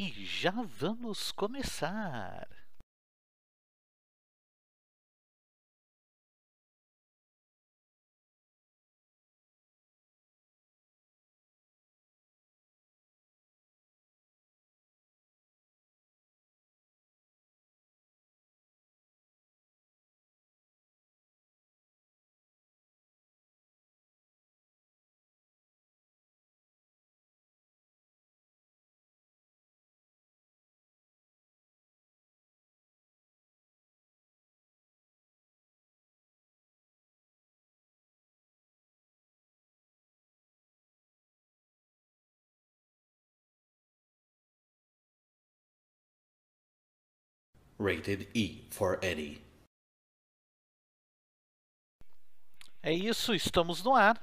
E já vamos começar! Rated E for Eddie. É isso, estamos no ar.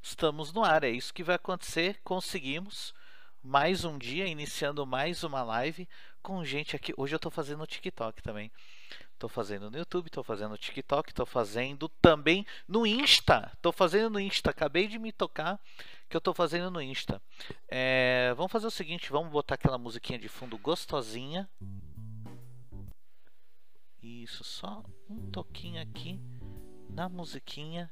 Estamos no ar, é isso que vai acontecer. Conseguimos mais um dia, iniciando mais uma live com gente aqui. Hoje eu estou fazendo no TikTok também. Estou fazendo no YouTube, estou fazendo no TikTok, estou fazendo também no Insta. Estou fazendo no Insta. Acabei de me tocar que eu estou fazendo no Insta. É, vamos fazer o seguinte, vamos botar aquela musiquinha de fundo gostosinha. Isso, só um toquinho aqui na musiquinha.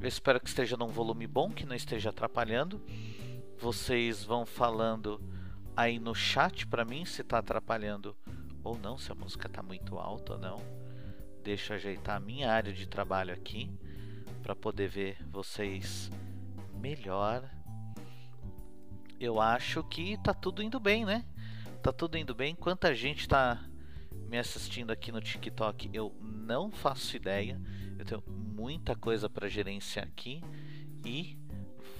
Eu espero que esteja num volume bom, que não esteja atrapalhando. Vocês vão falando aí no chat para mim se está atrapalhando ou não, se a música está muito alta ou não. Deixa eu ajeitar a minha área de trabalho aqui para poder ver vocês melhor. Eu acho que tá tudo indo bem, né? Tá tudo indo bem. Quanta gente tá me assistindo aqui no TikTok, eu não faço ideia. Eu tenho muita coisa para gerenciar aqui e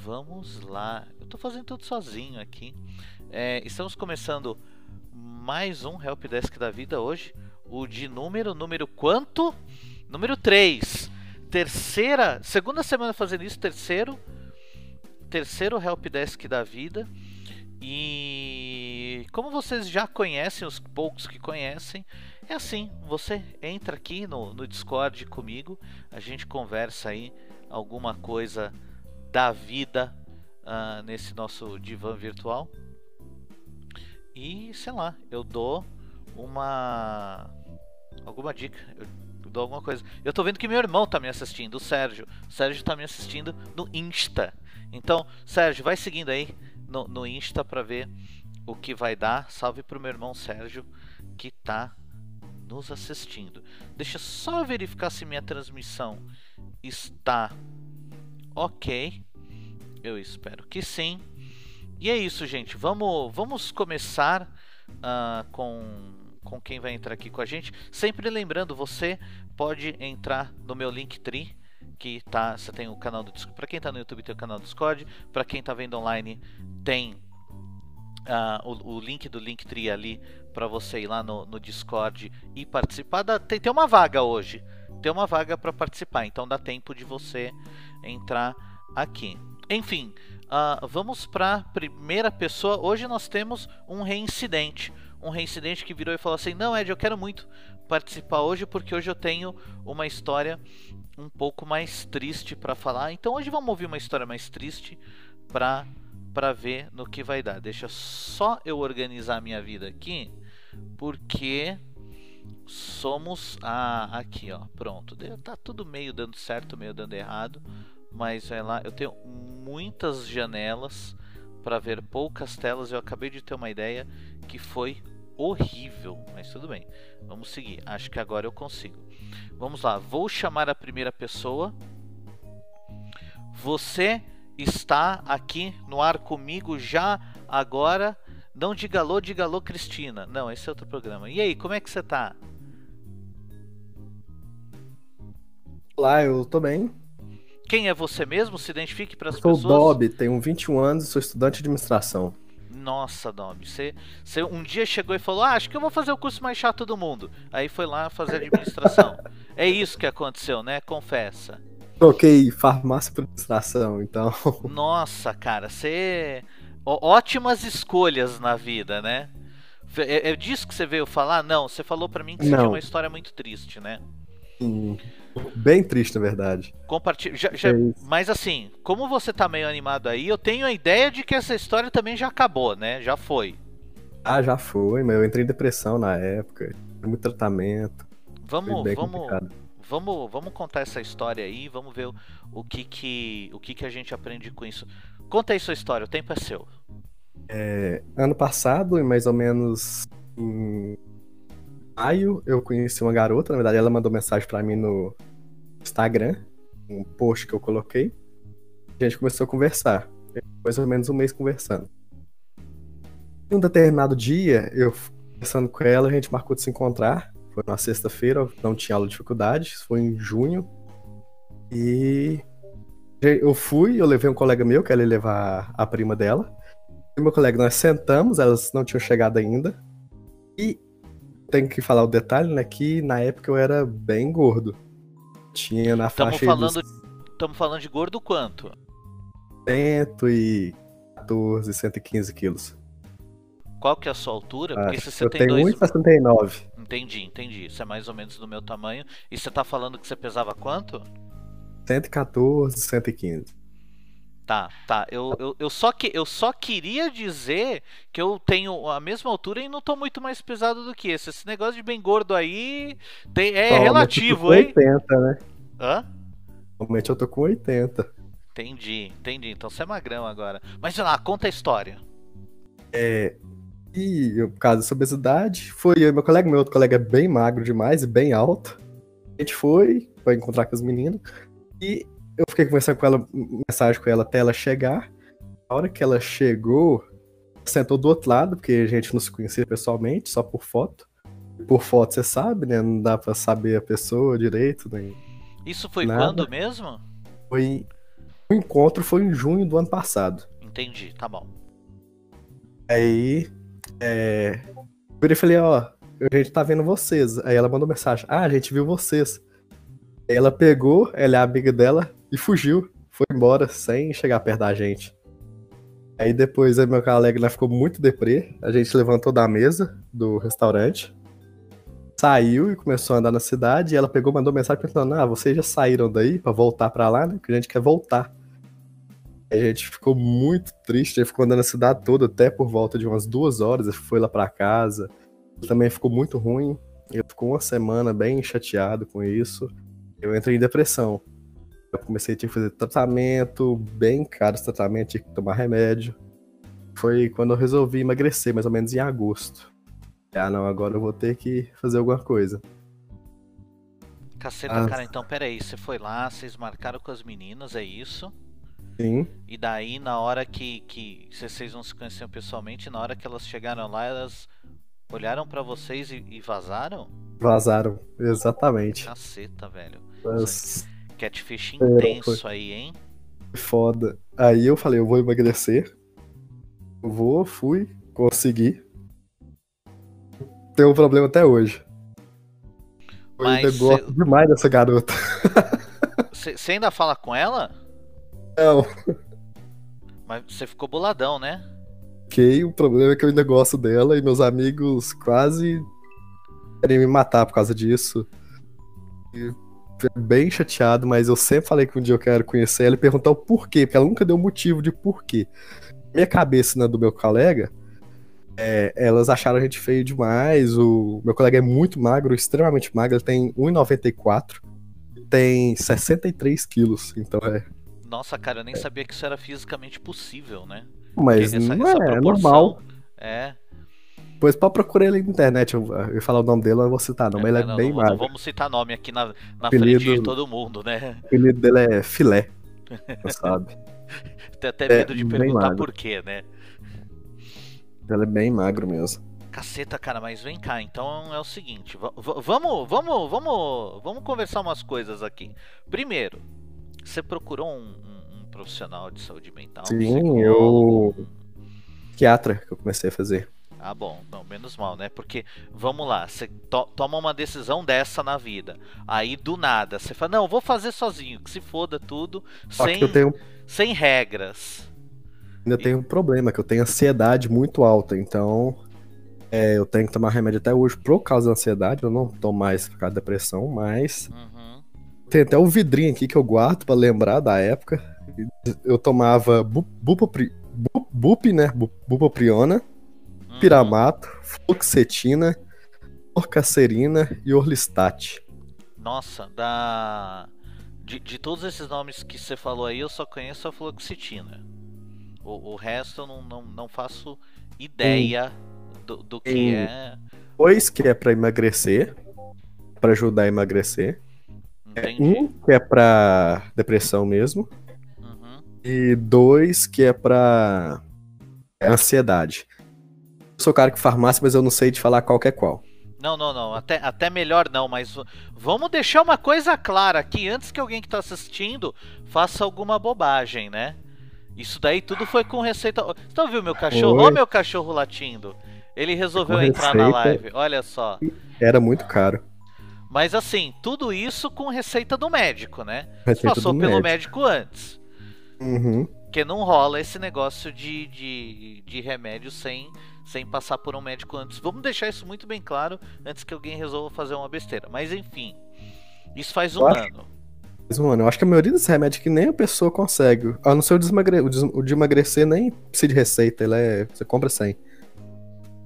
vamos lá. Eu estou fazendo tudo sozinho aqui. É, estamos começando mais um Help Desk da vida hoje. O de número, número quanto? Número 3. Terceira, segunda semana fazendo isso, terceiro, terceiro Help Desk da vida. E como vocês já conhecem, os poucos que conhecem, é assim: você entra aqui no, no Discord comigo, a gente conversa aí alguma coisa da vida uh, nesse nosso divã virtual. E sei lá, eu dou uma. alguma dica, eu dou alguma coisa. Eu tô vendo que meu irmão tá me assistindo, o Sérgio. O Sérgio tá me assistindo no Insta. Então, Sérgio, vai seguindo aí no, no Insta para ver o que vai dar. Salve pro meu irmão Sérgio que tá nos assistindo. Deixa só verificar se minha transmissão está ok. Eu espero que sim. E é isso, gente. Vamos, vamos começar uh, com, com quem vai entrar aqui com a gente. Sempre lembrando, você pode entrar no meu Linktree que tá, você tem o canal do Discord. Para quem está no YouTube tem o canal do Discord, para quem está vendo online tem uh, o, o, link do Linktree ali para você ir lá no, no Discord e participar. Da, tem, tem uma vaga hoje, tem uma vaga para participar, então dá tempo de você entrar aqui. Enfim, uh, vamos para primeira pessoa. Hoje nós temos um reincidente. Um reincidente que virou e falou assim: Não, Ed, eu quero muito participar hoje porque hoje eu tenho uma história um pouco mais triste para falar. Então hoje vamos ouvir uma história mais triste para para ver no que vai dar. Deixa só eu organizar minha vida aqui, porque somos ah, aqui, ó, pronto. Tá tudo meio dando certo, meio dando errado, mas vai lá, eu tenho muitas janelas para ver poucas telas. Eu acabei de ter uma ideia que foi horrível, mas tudo bem. Vamos seguir. Acho que agora eu consigo. Vamos lá. Vou chamar a primeira pessoa. Você está aqui no ar comigo já agora. Não diga alô, diga alô, Cristina. Não, esse é outro programa. E aí, como é que você tá? Olá, eu tô bem. Quem é você mesmo? Se identifique para as pessoas. Sou o Dob, tenho 21 anos e sou estudante de administração. Nossa, Dob, você, você um dia chegou e falou: ah, acho que eu vou fazer o curso mais chato do mundo. Aí foi lá fazer administração. é isso que aconteceu, né? Confessa. Troquei farmácia por administração, então. Nossa, cara, você. Ótimas escolhas na vida, né? É, é disso que você veio falar? Não, você falou para mim que você Não. tinha uma história muito triste, né? Sim. Bem triste, na verdade. Compartilha. já- já- É mas assim, como você tá meio animado aí, eu tenho a ideia de que essa história também já acabou, né? Já foi. Ah, já foi, mas eu entrei em depressão na época. Muito tratamento. Vamos, vamos, complicado. vamos, vamos contar essa história aí, vamos ver o, o que que o que que a gente aprende com isso. Conta aí sua história, o tempo é seu. Ano passado, mais ou menos em maio, eu conheci uma garota. Na verdade, ela mandou mensagem pra mim no Instagram, um post que eu coloquei. A gente começou a conversar. Mais ou menos um mês conversando. Em um determinado dia, eu conversando com ela, a gente marcou de se encontrar. Foi na sexta-feira, não tinha aula de dificuldade, isso foi em junho. E eu fui, eu levei um colega meu, que ela ia levar a prima dela. E meu colega, nós sentamos, elas não tinham chegado ainda. E tenho que falar o detalhe, né? Que na época eu era bem gordo. Tinha na Tamo faixa falando- Estamos falando de gordo quanto? 114, 115 quilos. Qual que é a sua altura? Porque Acho. se você Eu tem tenho dois. 1,69. Entendi, entendi. Isso é mais ou menos do meu tamanho. E você tá falando que você pesava quanto? 114, 115. Tá, tá. Eu, eu, eu, só que, eu só queria dizer que eu tenho a mesma altura e não tô muito mais pesado do que esse. Esse negócio de bem gordo aí tem- é Normalmente eu tô relativo, com hein? 80, né? Hã? Normalmente eu tô com 80. Entendi, entendi. Então você é magrão agora. Mas lá, conta a história. E eu, por causa dessa obesidade, foi eu e meu colega, meu outro colega é bem magro demais e bem alto. A gente foi pra encontrar com as meninas. E eu fiquei conversando com ela, mensagem com ela até ela chegar. A hora que ela chegou, sentou do outro lado, porque a gente não se conhecia pessoalmente, só por foto. Por foto, você sabe, né? Não dá pra saber a pessoa direito. Nem... Isso foi Nada. quando mesmo? Foi. O encontro foi em junho do ano passado. Entendi, tá bom. Aí, é, eu virei e falei, ó, a gente tá vendo vocês. Aí ela mandou mensagem, ah, a gente viu vocês. Aí ela pegou, ela é amiga dela, e fugiu. Foi embora, sem chegar perto da gente. Aí depois, aí meu colega né, ficou muito deprê. A gente levantou da mesa do restaurante. Saiu e começou a andar na cidade. E ela pegou, mandou mensagem perguntando, ah, vocês já saíram daí pra voltar pra lá, né? Porque a gente quer voltar. A gente ficou muito triste, ele ficou andando a cidade toda até por volta de umas duas horas, ele foi lá pra casa. Ele também ficou muito ruim. Eu ficou uma semana bem chateado com isso. Eu entrei em depressão. Eu comecei a fazer tratamento, bem caro esse tratamento, tinha que tomar remédio. Foi quando eu resolvi emagrecer, mais ou menos em agosto. Ah, não, agora eu vou ter que fazer alguma coisa. Caceta, Ah. cara, então peraí. Você foi lá, vocês marcaram com as meninas, é isso? Sim, E daí, na hora que, que vocês não se conheciam pessoalmente, na hora que elas chegaram lá, elas olharam pra vocês e, e vazaram? vazaram, exatamente. Caceta, velho. Mas Catfish É, intenso aí, hein? foda. Aí eu falei, eu vou emagrecer. Vou, fui, consegui. Tem um problema até hoje. Eu Mas ainda gosto demais dessa garota. Você ainda fala com ela? Não, Mas você ficou boladão, né? ok, o problema é que eu ainda gosto dela e meus amigos quase querem me matar por causa disso. E fiquei bem chateado, mas eu sempre falei que um dia eu quero conhecer ela e perguntar o porquê, porque ela nunca deu motivo de porquê. Minha cabeça na do meu colega, é, elas acharam a gente feio demais. O meu colega é muito magro, extremamente magro, ele tem 1,94 tem 63 quilos, então é. Nossa, cara, eu nem sabia que isso era fisicamente possível, né? Mas essa- não essa é, é normal. É. Depois pode procurar ele na internet. Eu, eu ia falar o nome dele, eu não vou citar, não, mas ele é não, bem não, não magro. vamos citar nome aqui na, na Apelido- frente de todo mundo, né? O apelido dele é filé. Sabe? Tem até É, medo de bem perguntar por quê, né? Ele é bem magro mesmo. Caceta, cara, mas vem cá, então é o seguinte, va- va- vamos, vamos, vamos, vamos conversar umas coisas aqui. Primeiro, você procurou um, um- um profissional de saúde mental? Sim, eu- Psiquiatra que eu comecei a fazer. Ah, bom, não, menos mal, né? Porque, vamos lá, você to- toma uma decisão dessa na vida, aí do nada, você fala, não, vou fazer sozinho, que se foda tudo, Só sem, tenho, sem regras. ainda tenho um problema, que eu tenho ansiedade muito alta, então é, eu tenho que tomar remédio até hoje por causa da ansiedade. Eu não tomo mais por causa da depressão, mas Uhum. tem até o vidrinho aqui que eu guardo pra lembrar da época. Eu tomava bu- bupopri, bu- bup, né? Bu- Bupopriona. Piramato, fluoxetina, orcacerina e orlistat. Nossa, da. De, de todos esses nomes que você falou aí, eu só conheço a fluoxetina. O, o resto eu não, não, não faço ideia do, do que Hum. é. Dois que é pra emagrecer, pra ajudar a emagrecer. Entendi. Um que é pra depressão mesmo. Uhum. E dois que é pra ansiedade. Sou cara que farmácia, mas eu não sei de falar qual que é qual. Não, não, não. Até, até melhor não, mas vamos deixar uma coisa clara aqui antes que alguém que tá assistindo faça alguma bobagem, né? Isso daí tudo foi com receita. Você tá ouvindo meu cachorro? Olha meu cachorro latindo. Ele resolveu Com entrar na receita. live, olha só. Era muito caro. Mas assim, tudo isso com receita do médico, né? Receita Passou pelo médico. médico antes. Uhum. Porque não rola esse negócio de, de, de remédio sem, sem passar por um médico antes. Vamos deixar isso muito bem claro antes que alguém resolva fazer uma besteira. Mas enfim, isso faz um acho- ano. Mas, mano, eu acho que a maioria dos remédios que nem a pessoa consegue. A não ser o de, emagre... o de- o de emagrecer, nem precisa de receita. Ele é... Você compra sem.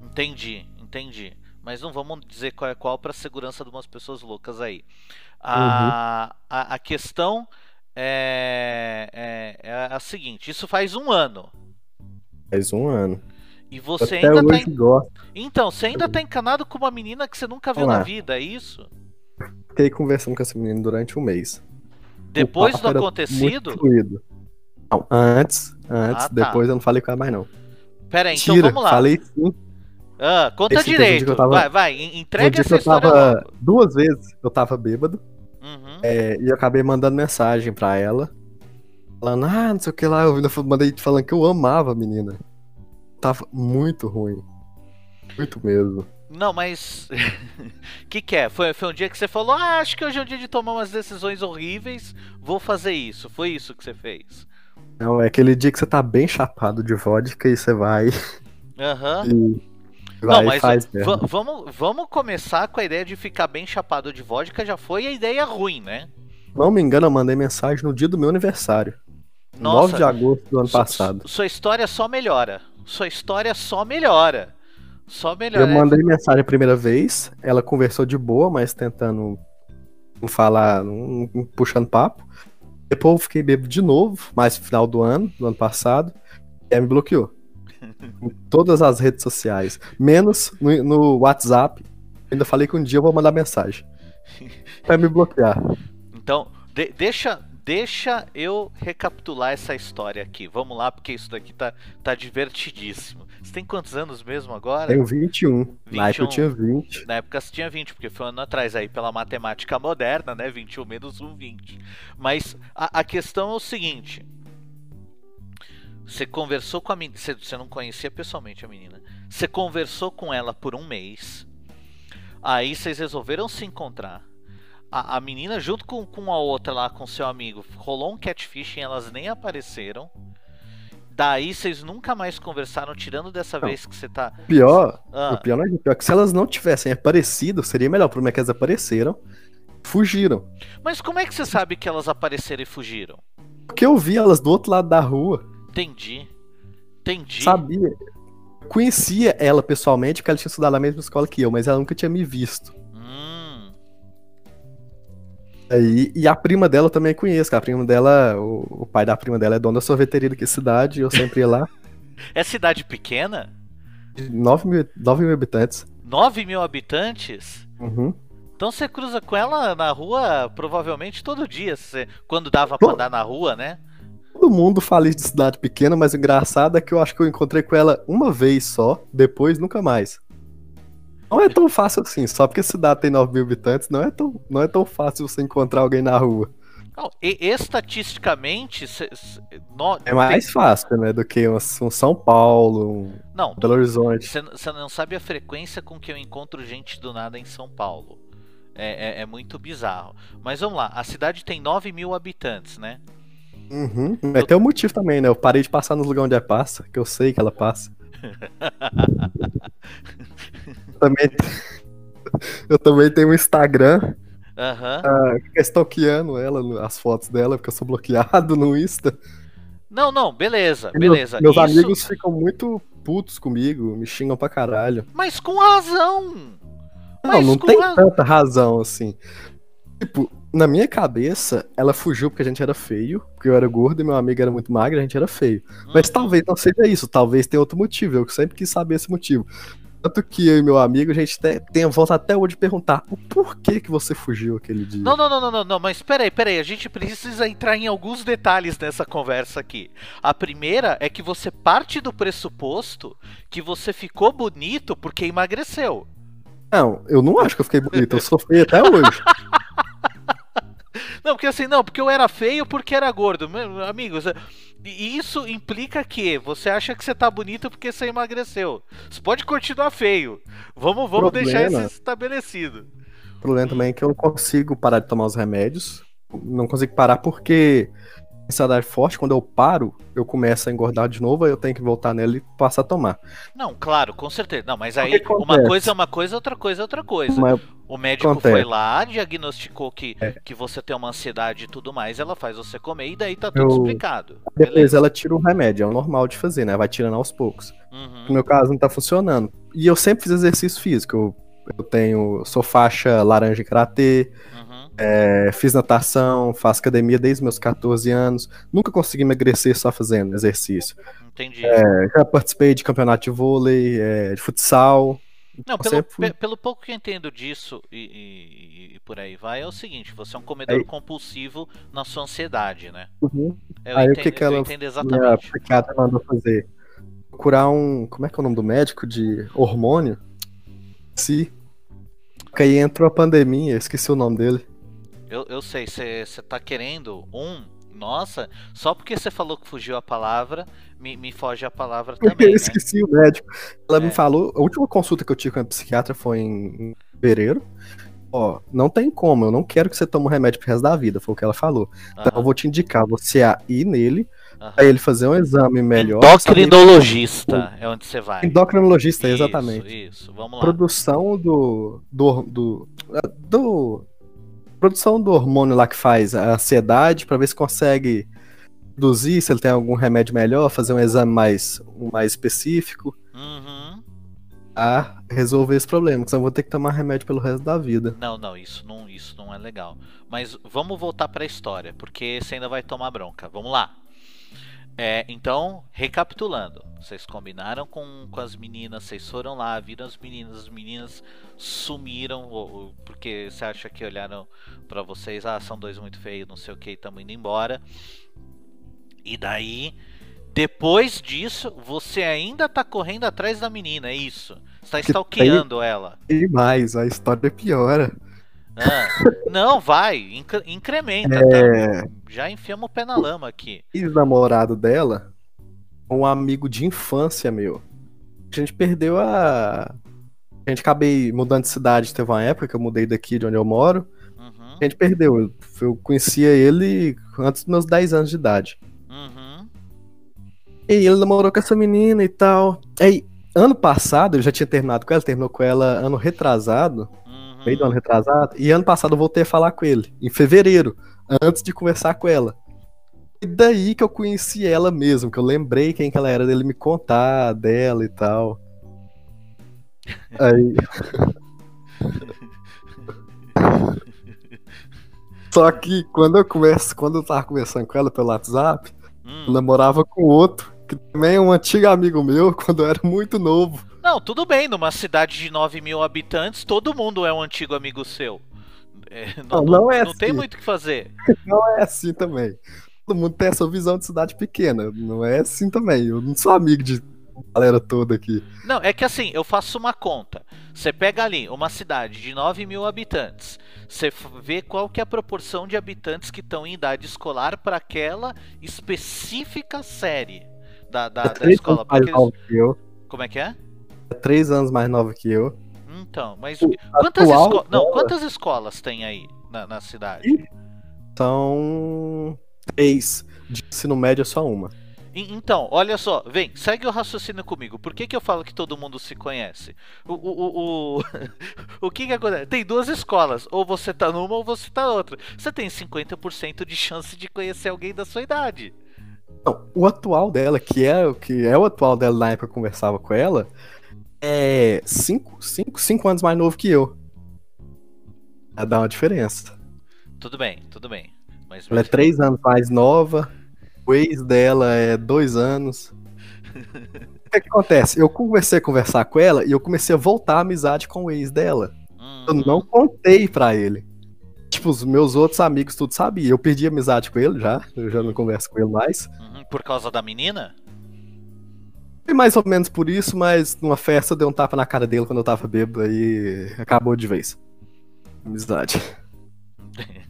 Entendi, entendi. Mas não vamos dizer qual é qual para segurança de umas pessoas loucas aí. A, a, a questão é, é, é a seguinte: isso faz um ano. Faz um ano. E você Até ainda tá. en-. Então, você ainda tá encanado com uma menina que você nunca viu na vida, é isso? Fiquei conversando com essa menina durante um mês. Depois do acontecido? Não, antes. Antes, Ah, tá. depois eu não falei com ela mais, não. Pera aí, então Tira, vamos lá. falei sim. Ah, conta Esse direito. tava- Vai, vai, entrega essa história tava. Duas vezes eu tava bêbado. Uhum. é, e eu acabei mandando mensagem pra ela. Falando, ah, não sei o que lá. Eu mandei falando que eu amava a menina. Tava muito ruim. Muito mesmo. Não, mas. O que, que é? Foi, foi um dia que você falou: Ah, acho que hoje é um dia de tomar umas decisões horríveis, vou fazer isso. Foi isso que você fez. Não, é aquele dia que você tá bem chapado de vodka e você vai Aham. Não, Vai e mas vamos, vamos começar com a ideia de ficar bem chapado de vodka. Já foi a ideia ruim, né? Não me engano, eu mandei mensagem no dia do meu aniversário. Nossa. 9 de agosto do ano passado. su- Sua história só melhora. Sua história só melhora. Só melhora. Eu mandei mensagem a primeira vez, ela conversou de boa, mas tentando não falar, não- não puxando papo. Depois eu fiquei bêbado de novo, mais no final do ano, do ano passado, e ela me bloqueou. em todas as redes sociais, menos no, no WhatsApp. Ainda falei que um dia eu vou mandar mensagem. Vai me bloquear. Então, de- deixa, deixa eu recapitular essa história aqui. Vamos lá, porque isso daqui tá, tá divertidíssimo. Você tem quantos anos mesmo agora? Tenho 21. Na época 21. eu tinha 20. Na época você tinha 20, porque foi um ano atrás aí, pela matemática moderna, né? 21 menos 1, 20. Mas a, a questão é o seguinte. Você conversou com a menina. Você não conhecia pessoalmente a menina. Você conversou com ela por um mês. Aí vocês resolveram se encontrar. A, a menina, junto com, com a outra lá, com seu amigo, rolou um catfishing, elas nem apareceram. Daí vocês nunca mais conversaram, tirando dessa Não. vez que você tá. Pior, Ah. o pior não é pior que se elas não tivessem aparecido, seria melhor. O problema é que elas apareceram, fugiram. Mas como é que você sabe que elas apareceram e fugiram? Porque eu vi elas do outro lado da rua. Entendi. Entendi. Sabia. Conhecia ela pessoalmente, porque ela tinha estudado na mesma escola que eu, mas ela nunca tinha me visto. Aí, e a prima dela eu também conheço, a prima dela, o, o pai da prima dela é dono da sorveteria daqui da cidade, eu sempre ia lá. é cidade pequena? 9 mil, 9 mil habitantes. 9 mil habitantes? Uhum. Então você cruza com ela na rua provavelmente todo dia, você- quando dava pra andar na rua, né? Todo mundo fala de cidade pequena, mas o engraçado é que eu acho que eu encontrei com ela uma vez só, depois nunca mais. Não é tão fácil assim, só porque a cidade tem 9 mil habitantes, não é tão, não é tão fácil você encontrar alguém na rua. Não, e- estatisticamente, no- É mais fácil, né, do que um, um São Paulo, um Não, Belo Horizonte. você não sabe a frequência com que eu encontro gente do nada em São Paulo. É, é- é muito bizarro. Mas vamos lá, a cidade tem 9 mil habitantes, né? Uhum. Mas tem um motivo também, né? Eu parei de passar nos lugares onde ela passa, que eu sei que ela passa. também... eu também tenho um Instagram Aham. Ah, fica stalkeando ela, as fotos dela, porque eu sou bloqueado no Insta. Não, não, beleza, E meus- beleza. Meus, Isso- amigos ficam muito putos comigo, me xingam pra caralho. Mas com razão. Não, Mas não com tem tanta razão assim. Tipo, na minha cabeça, ela fugiu porque a gente era feio, porque eu era gordo e meu amigo era muito magro, a gente era feio. Mas Uhum. talvez não seja isso, talvez tenha outro motivo. Eu sempre quis saber esse motivo. Tanto que eu e meu amigo, a gente te- tem a volta até hoje de perguntar o porquê que você fugiu aquele dia. Não, não, não, não, não, não, mas peraí, peraí, a gente precisa entrar em alguns detalhes nessa conversa aqui. A primeira é que você parte do pressuposto que você ficou bonito porque emagreceu. Não, eu não acho que eu fiquei bonito, eu sou feio até hoje. Não, porque assim, não, porque eu era feio porque era gordo. Meu, Amigos, e isso implica que você acha que você tá bonito porque você emagreceu. Você pode continuar feio. Vamos, vamos deixar isso estabelecido. O problema também é que eu não consigo parar de tomar os remédios. Não consigo parar porque ansiedade forte, quando eu paro, eu começo a engordar de novo, aí eu tenho que voltar nela e passar a tomar. Não, claro, com certeza. Não, mas aí uma coisa é uma coisa, outra coisa é outra coisa. Mas O médico Acontece. foi lá, diagnosticou que, É. que você tem uma ansiedade e tudo mais, ela faz você comer e daí tá tudo Eu- explicado. depois Beleza. ela tira o remédio, é o normal de fazer, né? Vai tirando aos poucos. No Uhum, meu caso não tá funcionando. E eu sempre fiz exercício físico. Eu, eu tenho. sou faixa laranja em karatê, uhum. É, fiz natação, faço academia desde meus 14 anos. Nunca consegui emagrecer só fazendo exercício. Entendi. É, já participei de campeonato de vôlei, é, de futsal. Não, pelo, fui- pe- pelo pouco que eu entendo disso e, e- e por aí vai, é o seguinte, você é um comedor Aí- compulsivo na sua ansiedade, né? Uhum. Eu, Aí o entendo, que que eu ela- entendo Minha exatamente. psiquiatra mandou fazer. Procurar um. Como é que é o nome do médico? De hormônio? Se. Porque aí entrou a pandemia, esqueci o nome dele. Eu, eu sei, você tá querendo um. Nossa, só porque você falou que fugiu a palavra, me, me foge a palavra também, eu né? esqueci o médico. Ela É. me falou, a última consulta que eu tive com a psiquiatra foi em fevereiro. Ó, não tem como, eu não quero que você tome um remédio pro resto da vida, foi o que ela falou. Então eu vou te indicar você a ir nele, aham. pra ele fazer um exame melhor. Endocrinologista é onde você vai. Endocrinologista, Isso, exatamente. Isso, vamos lá. Produção do, do, do, do- Produção do hormônio lá que faz a ansiedade, pra ver se consegue reduzir, se ele tem algum remédio melhor, fazer um exame mais, mais específico. Uhum. a resolver esse problema, senão eu vou ter que tomar remédio pelo resto da vida. Não, não, isso não, isso não é legal. Mas vamos voltar para a história, porque você ainda vai tomar bronca. Vamos lá. É, então, recapitulando, vocês combinaram com, com as meninas, vocês foram lá, viram as meninas, as meninas sumiram, ou- ou- porque você acha que olharam para vocês, ah, são dois muito feios, não sei o que, estamos indo embora. E daí, depois disso, você ainda tá correndo atrás da menina, é isso? Você tá stalkeando ela. E mais, a história piora. Ah, não, vai, incre- incrementa, É. tá? Já enfiamos o pé na lama aqui. Ex-namorado dela, um amigo de infância meu. A gente perdeu a. A gente acabei mudando de cidade, teve uma época que eu mudei daqui de onde eu moro. Uhum, A gente perdeu. Eu, eu conhecia ele antes dos meus 10 anos de idade. uhum, E ele namorou com essa menina e tal. Aí, ano passado, ele já tinha terminado com ela, terminou com ela ano retrasado. uhum. meio do ano retrasado, e ano passado eu voltei a falar com ele, em fevereiro, antes de conversar com ela. E daí que eu conheci ela mesmo, que eu lembrei quem que ela era, dele me contar dela e tal. Aí. Só que quando eu converso, quando eu tava conversando com ela pelo WhatsApp, Hum. eu namorava com outro, que também é um antigo amigo meu, quando eu era muito novo. Não, tudo bem, numa cidade de 9 mil habitantes, todo mundo é um antigo amigo seu. É, não, Não, não é não tem assim. muito o que fazer. Não é assim também. Todo mundo tem essa visão de cidade pequena. Não é assim também. Eu não sou amigo de galera toda aqui. Não, é que assim, eu faço uma conta. Você pega ali uma cidade de 9 mil habitantes, você vê qual que é a proporção de habitantes que estão em idade escolar para aquela específica série da, da, É da escola. anos mais porque eles- novo que eu. Como é que é? É três anos mais nova que eu. Então, mas O quantas, esco- não, quantas escolas tem aí na, na cidade? São três. De ensino médio é só uma. Então, olha só, vem, segue o raciocínio comigo. Por que, que eu falo que todo mundo se conhece? O, o, o, o, o que, que acontece? Tem duas escolas, ou você tá numa ou você tá outra. Você tem 50% de chance de conhecer alguém da sua idade. Não, o atual dela, que é, o que é o atual dela na época que eu conversava com ela, é 5 cinco, cinco anos mais novo que eu. Dá uma diferença. Tudo bem, tudo bem. Mas Ela é 3 anos mais nova, o ex dela é 2 anos. O que, que acontece? Eu comecei a conversar com ela e eu comecei a voltar a amizade com o ex dela. Eu Uhum. não contei pra ele. Tipo, os meus outros amigos tudo sabiam. Eu perdi amizade com ele já, eu já não converso com ele mais. Uhum, Por causa da menina? Foi mais ou menos por isso, mas numa festa eu dei um tapa na cara dele quando eu tava bêbado e acabou de vez. Amizade.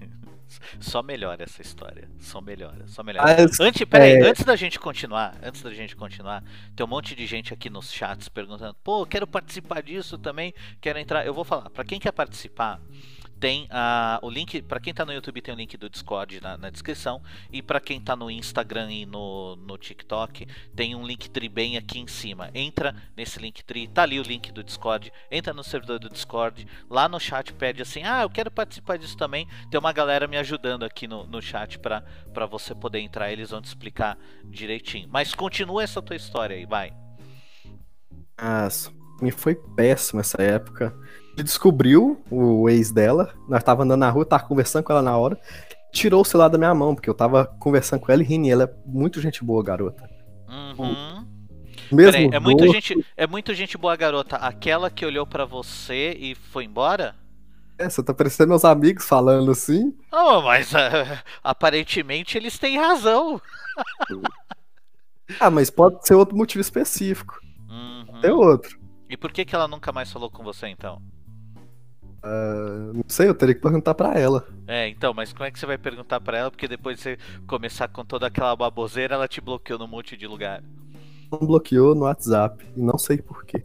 Só melhora essa história. Só melhora, só melhora. Mas, Antes, peraí, é- antes da gente continuar, antes da gente continuar, tem um monte de gente aqui nos chats perguntando: pô, quero participar disso também, quero entrar. Eu vou falar, pra quem quer participar, tem ah, o link, pra quem tá no YouTube tem o link do Discord na, na descrição, e pra quem tá no Instagram e no, no TikTok, tem um link tri bem aqui em cima. Entra nesse link tri, tá ali o link do Discord, entra no servidor do Discord, lá no chat pede assim: ah, eu quero participar disso também. Tem uma galera me ajudando aqui no, no chat pra você poder entrar, eles vão te explicar direitinho. Mas continua essa tua história aí, vai. Mas me foi péssimo essa época. Ele descobriu o ex dela. Nós tava andando na rua, tava conversando com ela na hora. Tirou o celular da minha mão, porque eu tava conversando com ela e rindo. e Ela é muito gente boa, garota. Uhum. Mesmo Peraí, é muito gente, é muito gente boa, garota. Aquela que olhou pra você e foi embora? É, você tá parecendo meus amigos falando assim. Oh, mas ah, aparentemente eles têm razão. Ah, mas pode ser outro motivo específico. Uhum. Tem outro. E por que, que ela nunca mais falou com você então? Não sei, eu teria que perguntar pra ela. É, então, mas como é que você vai perguntar pra ela? Porque depois de você começar com toda aquela baboseira, ela te bloqueou num monte de lugar. Não bloqueou no WhatsApp. E não sei porquê.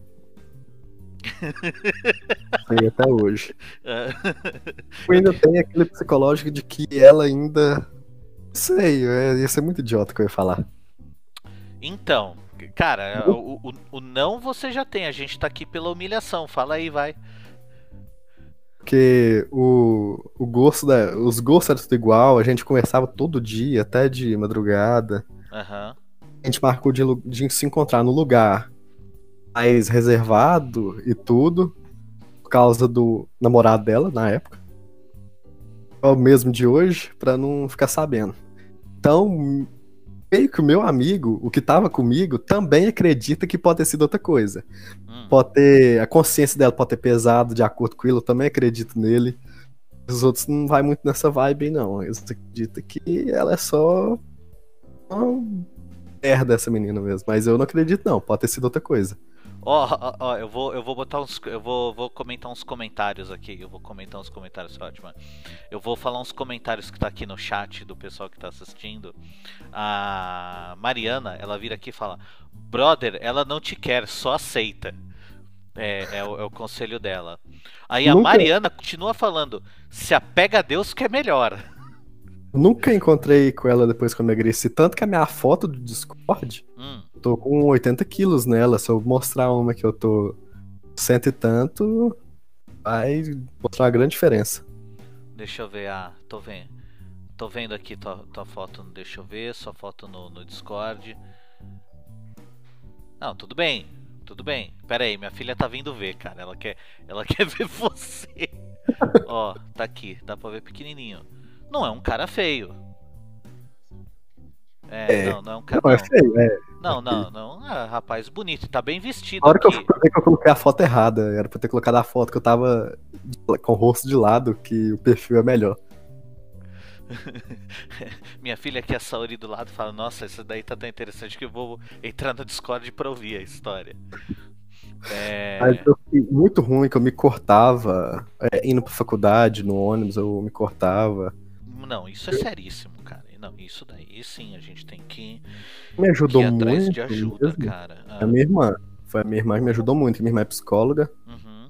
sei até hoje. Ah, Eu ainda tenho aquele psicológico de que ela ainda. Não sei, é, ia ser muito idiota que eu ia falar. Então, cara, o, o, o não você já tem, a gente tá aqui pela humilhação. Fala aí, vai. Porque o, o gosto da. Os gostos eram tudo igual, a gente conversava todo dia, até de madrugada. Aham. A gente marcou de, de se encontrar no lugar mais reservado e tudo. Por causa do namorado dela na época. É o mesmo de hoje, pra não ficar sabendo. Então, meio que o meu amigo, o que tava comigo, também acredita que pode ter sido outra coisa. Hum. Pode ter. A consciência dela pode ter pesado de acordo com ele, eu também acredito nele. Os outros não vai muito nessa vibe, não. Eles acreditam que ela é só. Uma merda essa menina mesmo. Mas eu não acredito, não. Pode ter sido outra coisa. Ó, ó, ó, eu vou, eu vou botar uns, eu vou, vou comentar uns comentários aqui. Eu vou comentar uns comentários, ótimo. Eu vou falar uns comentários que tá aqui no chat do pessoal que tá assistindo. A Mariana, ela vira aqui e fala: Brother, ela não te quer, só aceita. É, é o, é o conselho dela. Aí a Nunca- Mariana continua falando: se apega a Deus que é melhor. Nunca encontrei com ela depois que eu emagreci. Tanto que a minha foto do Discord, Hum, tô com 80 quilos nela. Se eu mostrar uma que eu tô cento e tanto, vai mostrar uma grande diferença. deixa eu ver. Ah, tô vendo. Tô vendo aqui tua, tua foto. Deixa eu ver. Sua foto no, no Discord. Não, tudo bem. Tudo bem. Pera aí, minha filha tá vindo ver, cara. Ela quer, ela quer ver você. Ó, tá aqui. Dá pra ver pequenininho. Não é um cara feio. É, É. não, não é um cara. Não, é feio, é. Não, não, não. Ah, rapaz bonito. Tá bem vestido A hora que eu aqui. fui ver que eu coloquei a foto errada, era pra ter colocado a foto que eu tava com o rosto de lado, que o perfil é melhor. Minha filha aqui, a Saori do lado, fala: Nossa, isso daí tá tão interessante que eu vou entrar no Discord pra ouvir a história. É. Mas eu fiquei muito ruim que eu me cortava, é, indo pra faculdade, no ônibus, eu me cortava. Não, isso é seríssimo. Não, isso daí sim, a gente tem que, Me que ajudou atrás muito. de ajuda, mesmo. cara. Ah, A minha irmã. Foi a minha irmã que me ajudou muito, que minha irmã é psicóloga. uhum,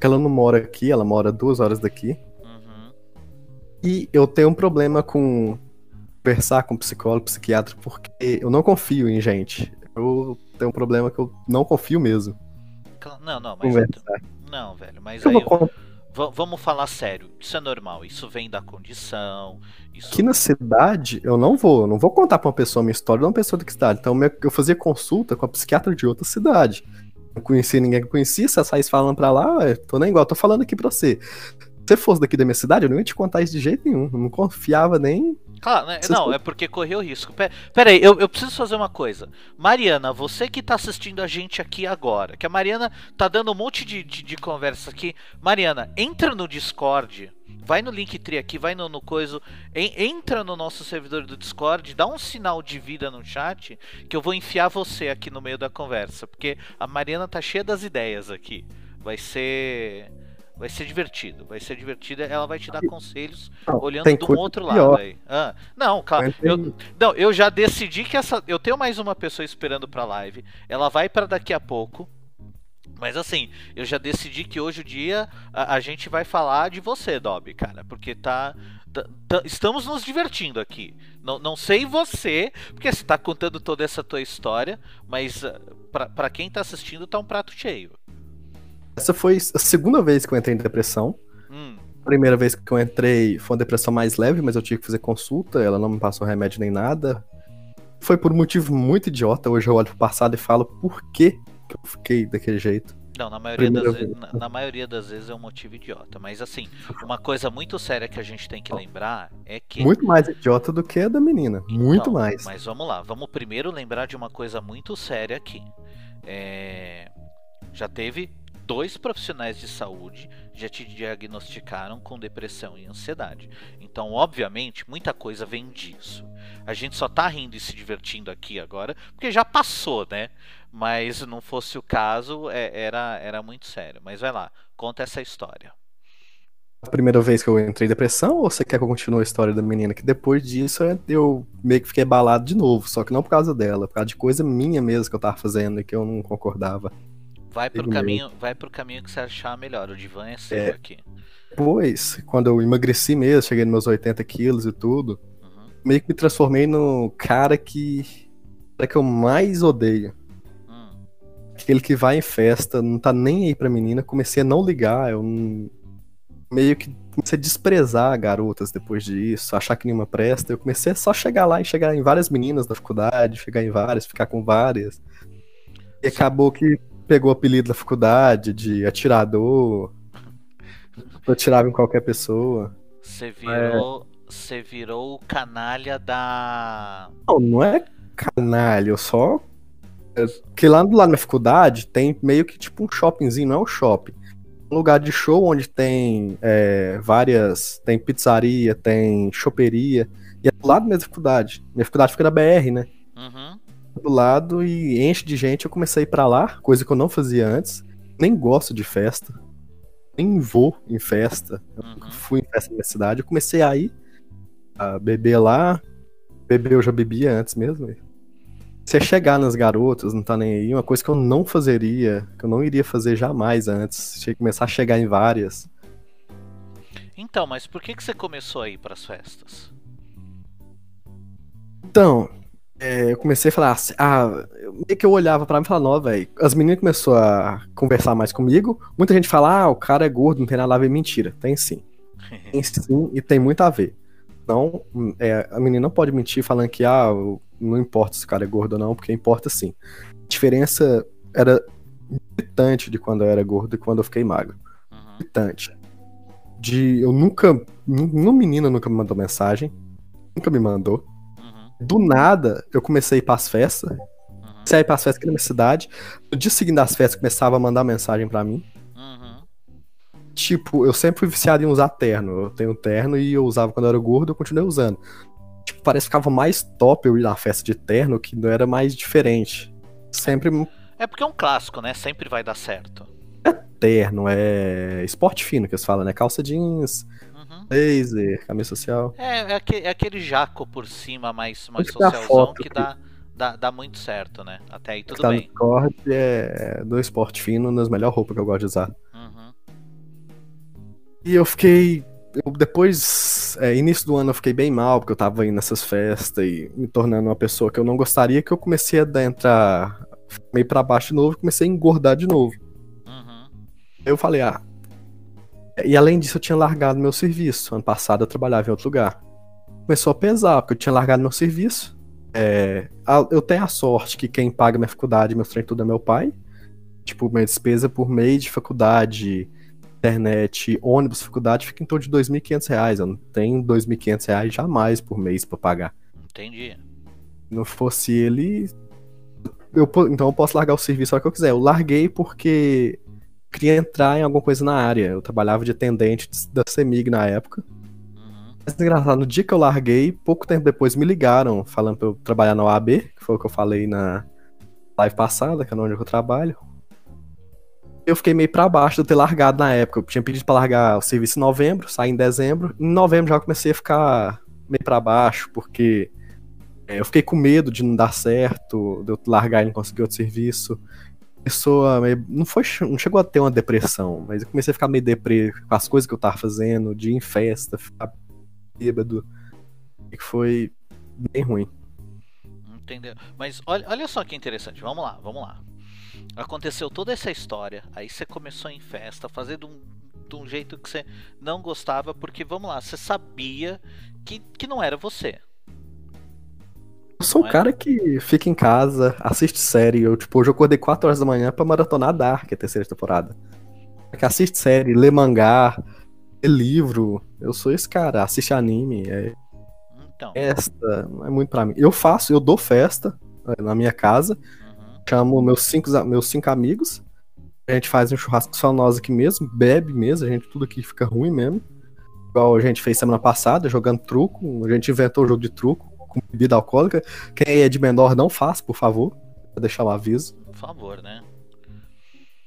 que ela não mora aqui, ela mora duas horas daqui. uhum, E eu tenho um problema com conversar com psicólogo, psiquiatra, porque eu não confio em gente. Eu tenho um problema que eu não confio mesmo. Não, não, mas. Conversar. Não, velho, mas Eu aí. vou Vamos falar sério. Isso é normal. Isso vem da condição. Isso. Aqui na cidade, eu não vou. Eu não vou contar pra uma pessoa a minha história de uma pessoa da cidade. Então, eu fazia consulta com a psiquiatra de outra cidade. Não conhecia ninguém que eu conhecia. Se ela saísse falando pra lá, ué, tô nem igual. Tô falando aqui pra você. Se você fosse daqui da minha cidade, eu não ia te contar isso de jeito nenhum. Eu não confiava nem. Claro, né? Não, é porque correu risco. Pe- Pera aí, eu, eu preciso fazer uma coisa. Mariana, você que tá assistindo a gente aqui agora, que a Mariana tá dando um monte de, de, de conversa aqui. Mariana, entra no Discord, vai no Linktree aqui, vai no, no coisa, en- entra no nosso servidor do Discord, dá um sinal de vida no chat, que eu vou enfiar você aqui no meio da conversa, porque a Mariana tá cheia das ideias aqui. Vai ser. Vai ser divertido, vai ser divertido. Ela vai te dar conselhos Não, olhando um coisa outro lado aí. Ah, não, calma. Eu não, eu já decidi que essa. Eu tenho mais uma pessoa esperando pra live. Ela vai pra daqui a pouco. Mas assim, eu já decidi que hoje o dia a, a gente vai falar de você, Dobby, cara. Porque tá. tá- tá- estamos nos divertindo aqui. Não, não sei você, porque você tá contando toda essa tua história, mas ah, pra quem tá assistindo tá um prato cheio. Essa foi a segunda vez que eu entrei em depressão. Hum, A primeira vez que eu entrei foi uma depressão mais leve, mas eu tive que fazer consulta. Ela não me passou remédio nem nada. Foi por um motivo muito idiota. Hoje eu olho pro passado e falo por que, que eu fiquei daquele jeito. Não, na maioria, das vezes, na, na maioria das vezes é um motivo idiota. Mas assim, uma coisa muito séria que a gente tem que lembrar é que. Muito mais idiota do que a da menina. Muito Então, mais. Mas vamos lá, vamos primeiro lembrar de uma coisa muito séria aqui. É, Já teve dois profissionais de saúde já te diagnosticaram com depressão e ansiedade. Então, obviamente, muita coisa vem disso. A gente só tá rindo e se divertindo aqui agora, porque já passou, né? Mas não fosse o caso, é- era, era muito sério. Mas vai lá, conta essa história. A primeira vez que eu entrei em depressão, ou você quer que eu continue a história da menina? Que depois disso eu meio que fiquei abalado de novo. Só que não por causa dela, por causa de coisa minha mesmo que eu tava fazendo e que eu não concordava. Vai pro caminho, vai pro caminho que você achar melhor. O divã é seu É. aqui. Depois, quando eu emagreci mesmo, cheguei nos meus 80 quilos e tudo, Uhum. meio que me transformei no cara que. cara que eu mais odeio. Hum. Aquele que vai em festa, não tá nem aí pra menina, comecei a não ligar, eu não- meio que comecei a desprezar garotas depois disso, achar que nenhuma presta. Eu comecei a só chegar lá e chegar em várias meninas da faculdade, chegar em várias, ficar com várias. E acabou que pegou o apelido da faculdade de atirador. Eu atirava em qualquer pessoa. Você virou. Você virou o canalha da. Não, não é canalha, eu só. é, Porque lá do lado da minha faculdade tem meio que tipo um shoppingzinho, não é um shopping. Um lugar de show onde tem é, várias. Tem pizzaria, tem choperia. E é do lado da minha faculdade. Minha faculdade fica na BR, né? Uhum. Do lado e enche de gente. Eu comecei a ir pra lá, coisa que eu não fazia antes. Nem gosto de festa. Nem vou em festa. Uhum. fui em festa na minha cidade. Eu comecei a ir a beber lá. Beber eu já bebia antes mesmo. Você chegar nas garotas, não tá nem aí, uma coisa que eu não fazeria, que eu não iria fazer jamais antes. Tinha que começar a chegar em várias. Então, mas por que, que você começou a ir pras festas? Então, é, eu comecei a falar assim, ah, eu- meio que eu olhava pra mim e falava, não, velho. As meninas começaram a conversar mais comigo. Muita gente fala, ah, o cara é gordo, não tem nada a ver. Mentira, tem sim. Tem sim e tem muito a ver. Não, é, a menina não pode mentir falando que, ah, não importa se o cara é gordo ou não, porque importa sim. A diferença era gritante de quando eu era gordo e quando eu fiquei magro. Uhum. Gritante. De, eu nunca, nenhuma menina nunca me mandou mensagem. Nunca me mandou. Do nada, eu comecei a ir pras festas. Uhum. Comecei a ir pras festas aqui na minha cidade. No dia seguinte das festas, começava a mandar mensagem pra mim. Uhum. Tipo, eu sempre fui viciado em usar terno. Eu tenho terno e eu usava quando eu era gordo, eu continuei usando. Tipo, parece que ficava mais top eu ir na festa de terno, que não era mais diferente. Sempre É porque é um clássico, né? Sempre vai dar certo. terno, é esporte fino que eles falam, né? Calça jeans, Uhum. blazer, camisa social. É, é, aque- é aquele jaco por cima mais, mais socialzão foto que dá, dá, dá muito certo, né? Até aí tudo tá bem. no Discord é do esporte fino, nas melhores roupas que eu gosto de usar. Uhum. E eu fiquei eu depois, é, início do ano eu fiquei bem mal, porque eu tava indo nessas festas e me tornando uma pessoa que eu não gostaria, que eu comecei a entrar meio pra baixo de novo, comecei a engordar de novo. Uhum. Eu falei, ah. E além disso, eu tinha largado meu serviço. Ano passado eu trabalhava em outro lugar. Começou a pesar, porque eu tinha largado meu serviço. É, a- eu tenho a sorte que quem paga minha faculdade, meu trem tudo é meu pai. Tipo, minha despesa por mês de faculdade, internet, ônibus, faculdade, fica em torno de 2.500 reais. Eu não tenho 2.500 reais jamais por mês pra pagar. Entendi. Se não fosse ele. Eu, então eu posso largar o serviço a hora que eu quiser. Eu larguei porque queria entrar em alguma coisa na área. Eu trabalhava de atendente da CEMIG na época. Uhum. Mas engraçado, no dia que eu larguei, pouco tempo depois me ligaram falando pra eu trabalhar na OAB, que foi o que eu falei na live passada, que é onde eu trabalho. Eu fiquei meio pra baixo de eu ter largado na época. Eu tinha pedido pra largar o serviço em novembro, saí em dezembro. Em novembro já comecei a ficar meio pra baixo, porque é, eu fiquei com medo de não dar certo, de eu largar e não conseguir outro serviço. Pessoa meio, não foi, não chegou a ter uma depressão, mas eu comecei a ficar meio deprê com as coisas que eu tava fazendo, de ir em festa, ficar bêbado. E foi bem ruim. Entendeu? Mas olha, olha só que interessante. Vamos lá, vamos lá. Aconteceu toda essa história. Aí você começou em festa, fazer de um, de um jeito que você não gostava, porque vamos lá, você sabia que, que não era você. Eu sou um é? cara que fica em casa, assiste série. Eu, tipo, hoje eu acordei 4 horas da manhã pra maratonar Dark, a terceira temporada. Que assiste série, lê mangá, lê livro. Eu sou esse cara, assiste anime, é Então. festa, não é muito pra mim. Eu faço, eu dou festa é, na minha casa, Uhum. chamo meus cinco, meus cinco amigos. A gente faz um churrasco só nós aqui mesmo, bebe mesmo, a gente tudo aqui fica ruim mesmo. Igual a gente fez semana passada, jogando truco. A gente inventou o jogo de truco com bebida alcoólica. Quem é de menor não faz, por favor. Pra deixar o aviso. Por favor, né?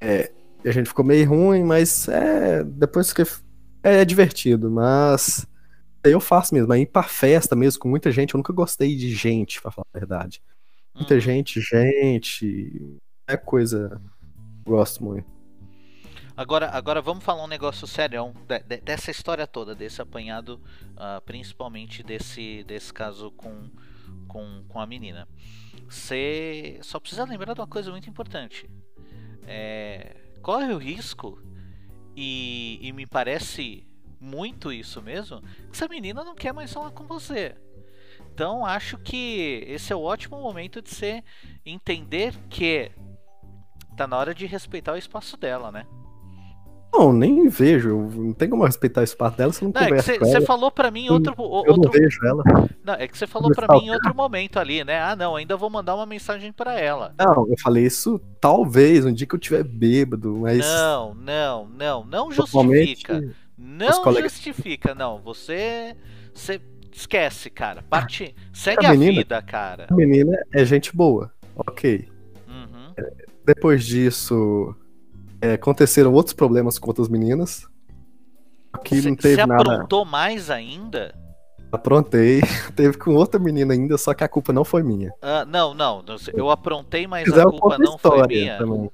E a gente ficou meio ruim, mas é. Depois que. É, é divertido, mas. Eu faço mesmo. Aí ir pra festa mesmo, com muita gente, eu nunca gostei de gente, pra falar a verdade. Muita Uhum. gente, gente. É coisa. Gosto muito. Agora, agora vamos falar um negócio sério dessa história toda, desse apanhado, ah, principalmente desse, desse caso com, com, com a menina. Você só precisa lembrar de uma coisa muito importante. É, corre o risco, e, e me parece muito isso mesmo, que essa menina não quer mais falar com você. Então acho que esse é o ótimo momento de você entender que tá na hora de respeitar o espaço dela, né? Não, nem vejo. Não tem como eu respeitar o espaço dela se eu não, Não, é que converso você falou pra mim em outro, o- Eu não outro vejo ela. não, é que você falou pra mim em stalkear. outro momento ali, né? Ah, não, ainda vou mandar uma mensagem pra ela. Não, eu falei isso talvez um dia que eu tiver bêbado, mas. Não, não, não, não justifica. Não colegas- justifica, não. Você você esquece, cara. Parte, segue a a menina- vida, cara. A menina é gente boa. Ok. Uhum. Depois disso, é, aconteceram outros problemas com outras meninas. Você não teve você nada. aprontou mais ainda? Aprontei. Teve com outra menina ainda, só que a culpa não foi minha. Ah, não, não. Eu aprontei, mas a culpa não foi minha. também.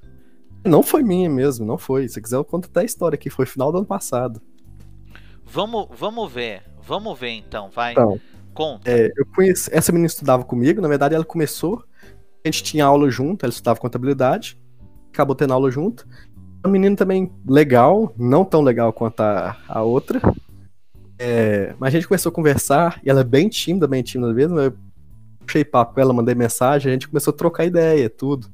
Não foi minha mesmo, não foi. Se quiser, eu conto até a história que foi final do ano passado. Vamos, vamos ver. Vamos ver então, vai. Então, Conta. É, eu conheci. Essa menina estudava comigo, na verdade, ela começou. A gente tinha aula junto, ela estudava contabilidade. Acabou tendo aula junto. Uma menina também legal, não tão legal quanto a, a outra. É, mas a gente começou a conversar, e ela é bem tímida, bem tímida mesmo. Eu puxei papo com ela, mandei mensagem, a gente começou a trocar ideia, tudo.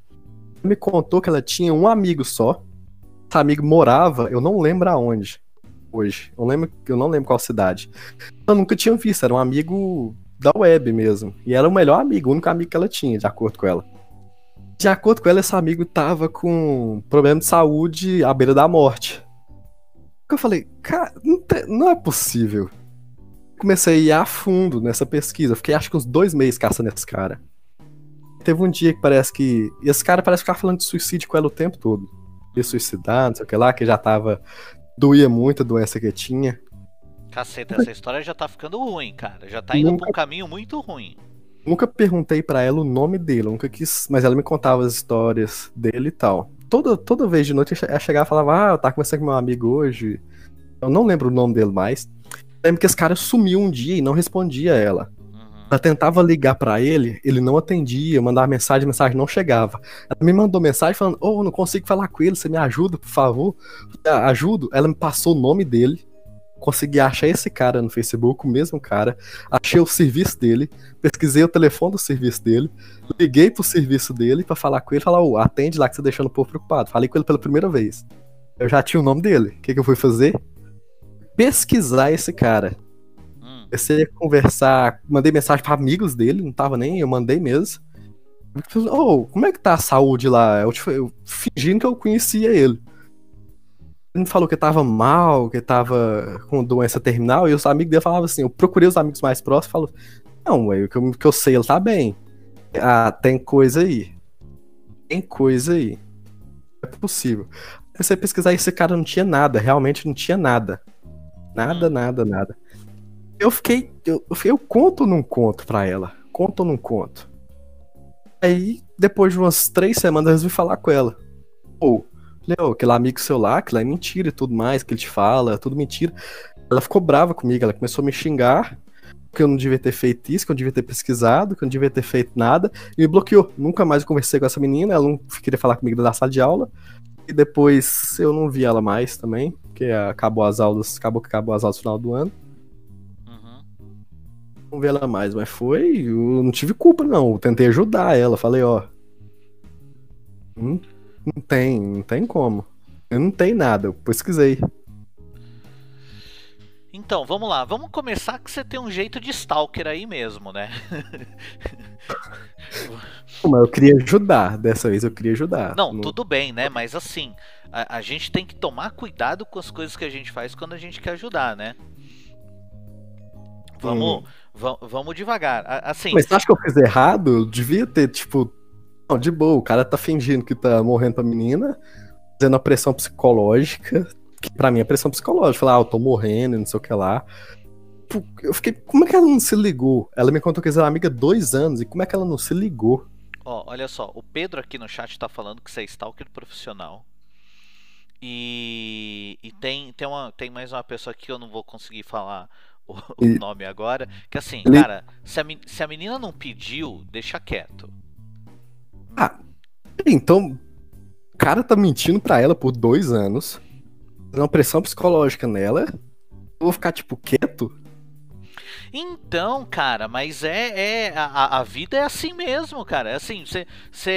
Ela me contou que ela tinha um amigo só. Esse amigo morava, eu não lembro aonde hoje. Eu, lembro, eu não lembro qual cidade. Eu nunca tinha visto, era um amigo da web mesmo. E era o melhor amigo, o único amigo que ela tinha, de acordo com ela. De acordo com ela, esse amigo tava com problema de saúde à beira da morte. Eu falei, cara, não, te- não é possível. Comecei a ir a fundo nessa pesquisa. Fiquei acho que uns dois meses caçando esse cara. Teve um dia que parece que. E esse cara parece ficar falando de suicídio com ela o tempo todo. Ia suicidar, não sei o que lá, que já tava. Doía muito a doença que tinha. Caceta, essa história já tá ficando ruim, cara. Já tá indo Nunca- pra um caminho muito ruim. Nunca perguntei pra ela o nome dele, nunca quis, mas ela me contava as histórias dele e tal. Toda, toda vez de noite ela chegava e falava: Ah, eu tava conversando com meu amigo hoje. Eu não lembro o nome dele mais. Eu lembro que esse cara sumiu um dia e não respondia a ela. Uhum. Ela tentava ligar pra ele, ele não atendia, mandava mensagem, mensagem não chegava. Ela me mandou mensagem falando: Ô, não consigo falar com ele, você me ajuda, por favor? Ah, ajudo. Ela me passou o nome dele, consegui achar esse cara no Facebook, o mesmo cara, achei o serviço dele, pesquisei o telefone do serviço dele, liguei pro serviço dele pra falar com ele, falar: Ô, atende lá que você tá deixando o povo preocupado. Falei com ele pela primeira vez. Eu já tinha o nome dele. O que, que eu fui fazer? Pesquisar esse cara. Hum. Comecei a conversar, mandei mensagem pra amigos dele, não tava nem, eu mandei mesmo. Ô, como é que tá a saúde lá? Eu, eu fingindo que eu conhecia ele. Ele me falou que tava mal, que tava com doença terminal, e os amigos dele falavam assim, eu procurei os amigos mais próximos e falou, não, ué, o que eu, que eu sei, ele tá bem. Ah, tem coisa aí. Tem coisa aí. É possível. Comecei a pesquisar e esse cara não tinha nada, realmente não tinha nada. Nada, Hum. nada, nada. Eu fiquei. Eu, eu, conto ou não conto pra ela? Conto ou não conto? Aí, depois de umas três semanas, eu resolvi falar com ela. Pô, Leo, aquele amigo seu lá, aquilo é mentira e tudo mais, que ele te fala, tudo mentira. Ela ficou brava comigo, ela começou a me xingar, que eu não devia ter feito isso, que eu não devia ter pesquisado, que eu não devia ter feito nada, e me bloqueou. Nunca mais eu conversei com essa menina, ela não queria falar comigo da sala de aula. E depois eu não vi ela mais também, porque acabou as aulas, acabou que acabou as aulas no final do ano. Uhum. Não vi ela mais, mas foi. Eu não tive culpa, não. Eu tentei ajudar ela. Falei, ó. Não, não tem, não tem como. Eu não tenho nada, eu pesquisei. Então, vamos lá. Vamos começar que você tem um jeito de stalker aí mesmo, né? Mas eu queria ajudar. Dessa vez eu queria ajudar. Não, tudo bem, né? Mas assim, a, a gente tem que tomar cuidado com as coisas que a gente faz quando a gente quer ajudar, né? Vamos, va- vamos devagar. Assim, Mas você acha que eu fiz errado? Eu devia ter, tipo. Não, de boa, o cara tá fingindo que tá morrendo pra menina, fazendo a pressão psicológica, que pra mim é pressão psicológica. Falar, ah, eu tô morrendo e não sei o que lá. Eu fiquei, como é que ela não se ligou? Ela me contou que ela é amiga dois anos, e como é que ela não se ligou? Ó, olha só, o Pedro aqui no chat tá falando que você é stalker profissional. E, e tem, tem, uma, tem mais uma pessoa aqui que eu não vou conseguir falar o, o E- nome agora. Que assim, Ele- cara, se a, se a menina não pediu, deixa quieto. Então, o cara tá mentindo pra ela por dois anos, dando uma pressão psicológica nela. Eu vou ficar, tipo, quieto? Então, cara, mas é, é a, a- vida é assim mesmo, cara. É assim, você, você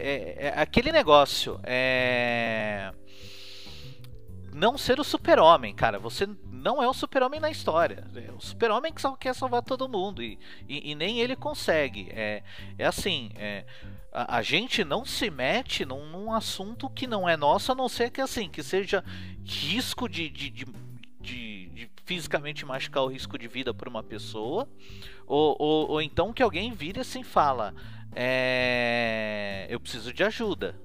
é, é aquele negócio, é não ser o super-homem, cara. Você não é o super-homem na história. É o super-homem que só quer salvar todo mundo e, e, e nem ele consegue. É, é assim, é, a, a gente não se mete num, num assunto que não é nosso, a não ser que assim, que seja risco de, de, de, de- de fisicamente machucar o risco de vida por uma pessoa, ou, ou, ou então que alguém vire assim e fala, é, eu preciso de ajuda.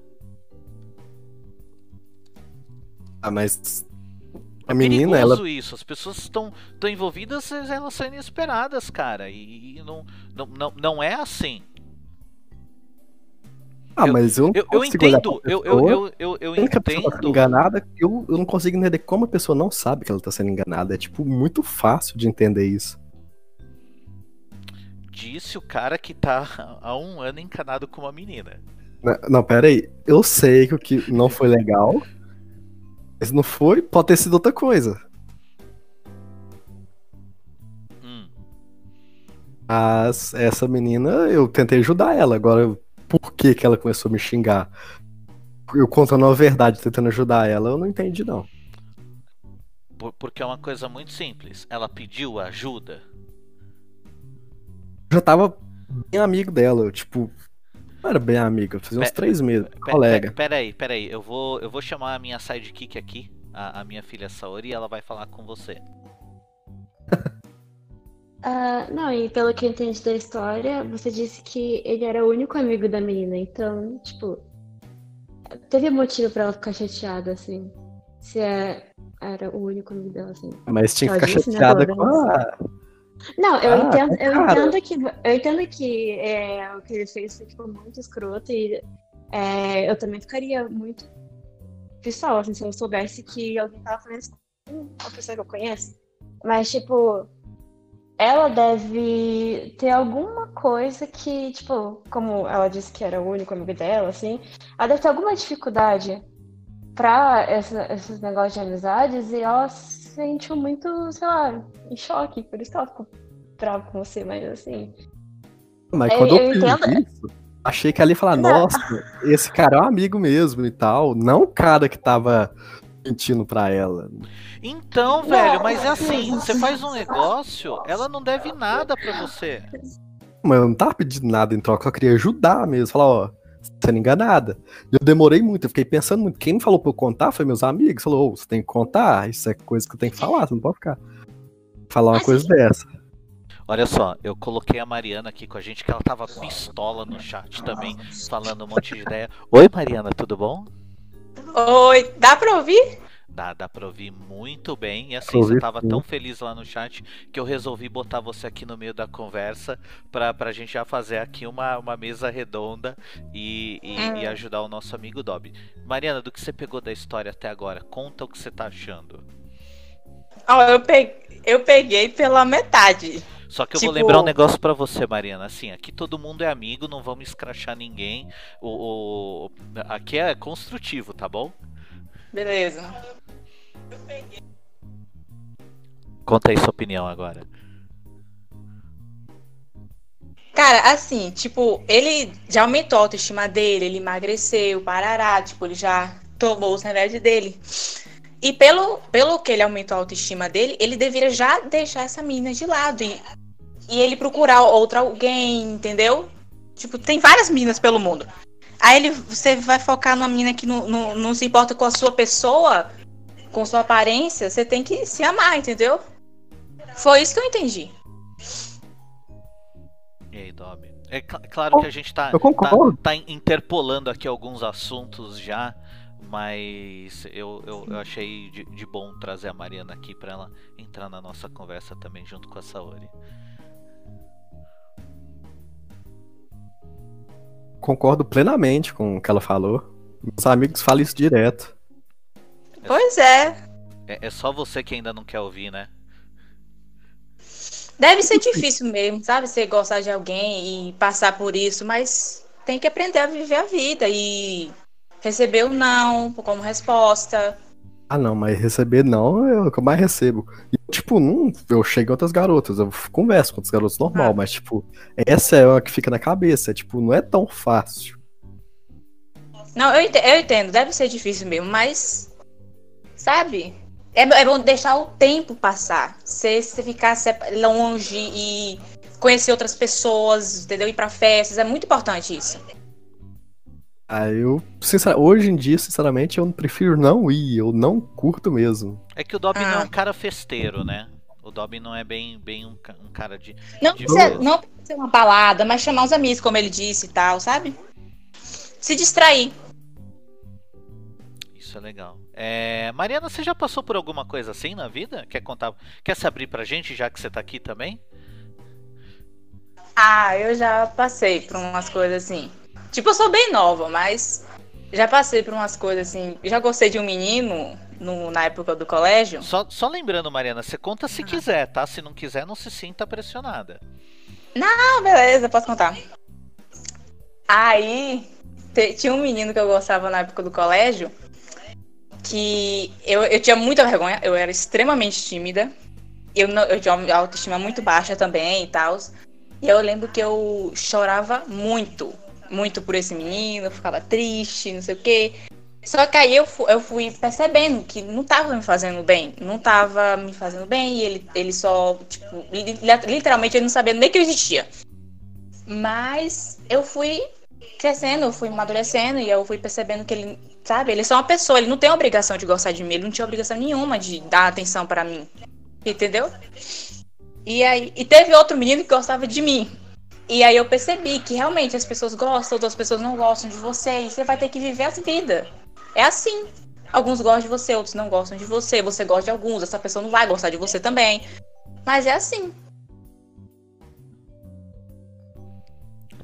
Ah, mas. A É menina, ela. isso, as pessoas estão envolvidas, elas são inesperadas, cara, e, e não, não, não, não é assim. Ah, eu- mas eu não Eu, eu entendo, eu, eu, eu, eu, eu vendo que a pessoa tá entendo. enganada, eu, eu não consigo entender como a pessoa não sabe que ela tá sendo enganada. É, tipo, muito fácil de entender isso. Disse o cara que tá há um ano encanado com uma menina. Não, Não, pera aí. Eu sei que o que não foi legal. Mas não foi, pode ter sido outra coisa. Hum. Mas essa menina, eu tentei ajudar ela. Agora, por que, que ela começou a me xingar? Eu contando a verdade, tentando ajudar ela, eu não entendi, não. Por- porque é uma coisa muito simples. Ela pediu ajuda. Eu já tava bem amigo dela, eu, tipo. Não era bem amigo, fazia uns três meses, colega. pe- Pera aí, pera aí. Eu vou, eu vou chamar a minha sidekick aqui, a, a minha filha Saori, e ela vai falar com você. Ah, não, e pelo que eu entendi da história, você disse que ele era o único amigo da menina, então, tipo, teve motivo pra ela ficar chateada, assim. Se é- era o único amigo dela, assim. Mas tinha que ficar né, chateada com a. Não, eu Ah, entendo, eu cara. entendo que eu entendo que é, o que ele fez foi tipo, muito escroto e é, eu também ficaria muito pistola, assim, se eu soubesse que alguém tava fazendo isso com única pessoa que eu conheço. Mas, tipo, ela deve ter alguma coisa que, tipo, como ela disse que era o único amigo dela, assim, ela deve ter alguma dificuldade pra essa, esses negócios de amizades e ela se sentiu muito, sei lá, em choque, por isso que ela ficou brava com você, mas assim. Mas Eu- quando eu, eu fiz entendo. isso, achei que ali ia falar, Não. nossa, esse cara é um amigo mesmo e tal. Não o cara que tava mentindo pra ela. Então, Não, velho, mas é não. assim, você faz um negócio, ela não deve nada pra você. Mas eu não tava pedindo nada em troca, eu queria ajudar mesmo. Falar, ó, sendo enganada. E eu demorei muito, eu fiquei pensando muito. Quem me falou pra eu contar foi meus amigos. Falou, ô, você tem que contar, isso é coisa que eu tenho que falar, você não pode ficar. Falar uma Mas coisa dessa. Olha só, eu coloquei a Mariana aqui com a gente, que ela tava pistola no chat também, falando um monte de ideia. Oi, Mariana, tudo bom? Oi, dá pra ouvir? Dá, dá pra ouvir muito bem. E assim, você tava sim. tão feliz lá no chat que eu resolvi botar você aqui no meio da conversa pra, pra gente já fazer aqui uma, uma mesa redonda e, e, Hum. e ajudar o nosso amigo Dobby. Mariana, do que você pegou da história até agora, conta o que você tá achando. Ó, eu, pe- eu peguei pela metade. Só que eu vou Tipo- lembrar um negócio pra você, Mariana. Assim, aqui todo mundo é amigo, não vamos escrachar ninguém. O, o- aqui é construtivo, tá bom? Beleza. Conta aí sua opinião agora. Cara, assim, tipo, ele já aumentou a autoestima dele, ele emagreceu, parará, tipo, ele já tomou os remédios dele. E pelo, pelo que ele aumentou a autoestima dele, ele deveria já deixar essa mina de lado e, e ele procurar outra alguém, entendeu? Tipo, tem várias minas pelo mundo. Aí ele, você vai focar numa mina que não, não, não se importa com a sua pessoa, com sua aparência, você tem que se amar, entendeu? Foi isso que eu entendi. E aí, Dobby? É cl- claro que a gente tá, tá, tá interpolando aqui alguns assuntos já, mas eu, eu, eu achei de, de bom trazer a Mariana aqui pra ela entrar na nossa conversa também junto com a Saori. Concordo plenamente com o que ela falou. Meus amigos falam isso direto. Pois é. É, é só você que ainda não quer ouvir, né? Deve ser difícil mesmo, sabe? Você gostar de alguém e passar por isso, mas tem que aprender a viver a vida e receber o não como resposta. Ah, não, mas receber não é o que eu mais recebo. E, tipo, não, eu chego em outras garotas, eu converso com outros garotos normal, Ah. mas, tipo, essa é a que fica na cabeça. Tipo, não é tão fácil. Não, eu eu entendo, deve ser difícil mesmo, mas. Sabe? É, é bom deixar o tempo passar. Você, você ficar longe e conhecer outras pessoas, entendeu? Ir pra festas, é muito importante isso. Ah, eu, sincer- hoje em dia, sinceramente, eu prefiro não ir, eu não curto mesmo. É que o Dobby não é Ah. um cara festeiro, né? O Dobby não é bem, bem um, um cara de. Não de precisa, não precisa ser uma balada, mas chamar os amigos, como ele disse e tal, sabe? Se distrair. Isso é legal. É, Mariana, você já passou por alguma coisa assim na vida? Quer contar? Quer se abrir pra gente, já que você tá aqui também? Ah, eu já passei por umas coisas assim. Tipo, eu sou bem nova, mas já passei por umas coisas assim. Já gostei de um menino no- na época do colégio. Só, só lembrando, Mariana, você conta se quiser, tá? Se não quiser, não se sinta pressionada. Ah, beleza, posso contar. Aí, te- tinha um menino que eu gostava na época do colégio que eu, eu tinha muita vergonha, eu era extremamente tímida. Eu, eu tinha uma autoestima muito baixa também e tal. E eu lembro que eu chorava muito, muito por esse menino, eu ficava triste, não sei o quê. Só que aí eu, fu- eu fui percebendo que não tava me fazendo bem. Não tava me fazendo bem e ele, ele só, tipo, li- literalmente ele não sabia nem que eu existia. Mas eu fui crescendo, eu fui amadurecendo e eu fui percebendo que ele, sabe, ele é só uma pessoa, ele não tem obrigação de gostar de mim, ele não tinha obrigação nenhuma de dar atenção pra mim. Entendeu? E aí, e teve outro menino que gostava de mim. E aí eu percebi que realmente as pessoas gostam, outras pessoas não gostam de você, e você vai ter que viver as vidas. É assim. Alguns gostam de você, outros não gostam de você, você gosta de alguns, essa pessoa não vai gostar de você também. Mas é assim.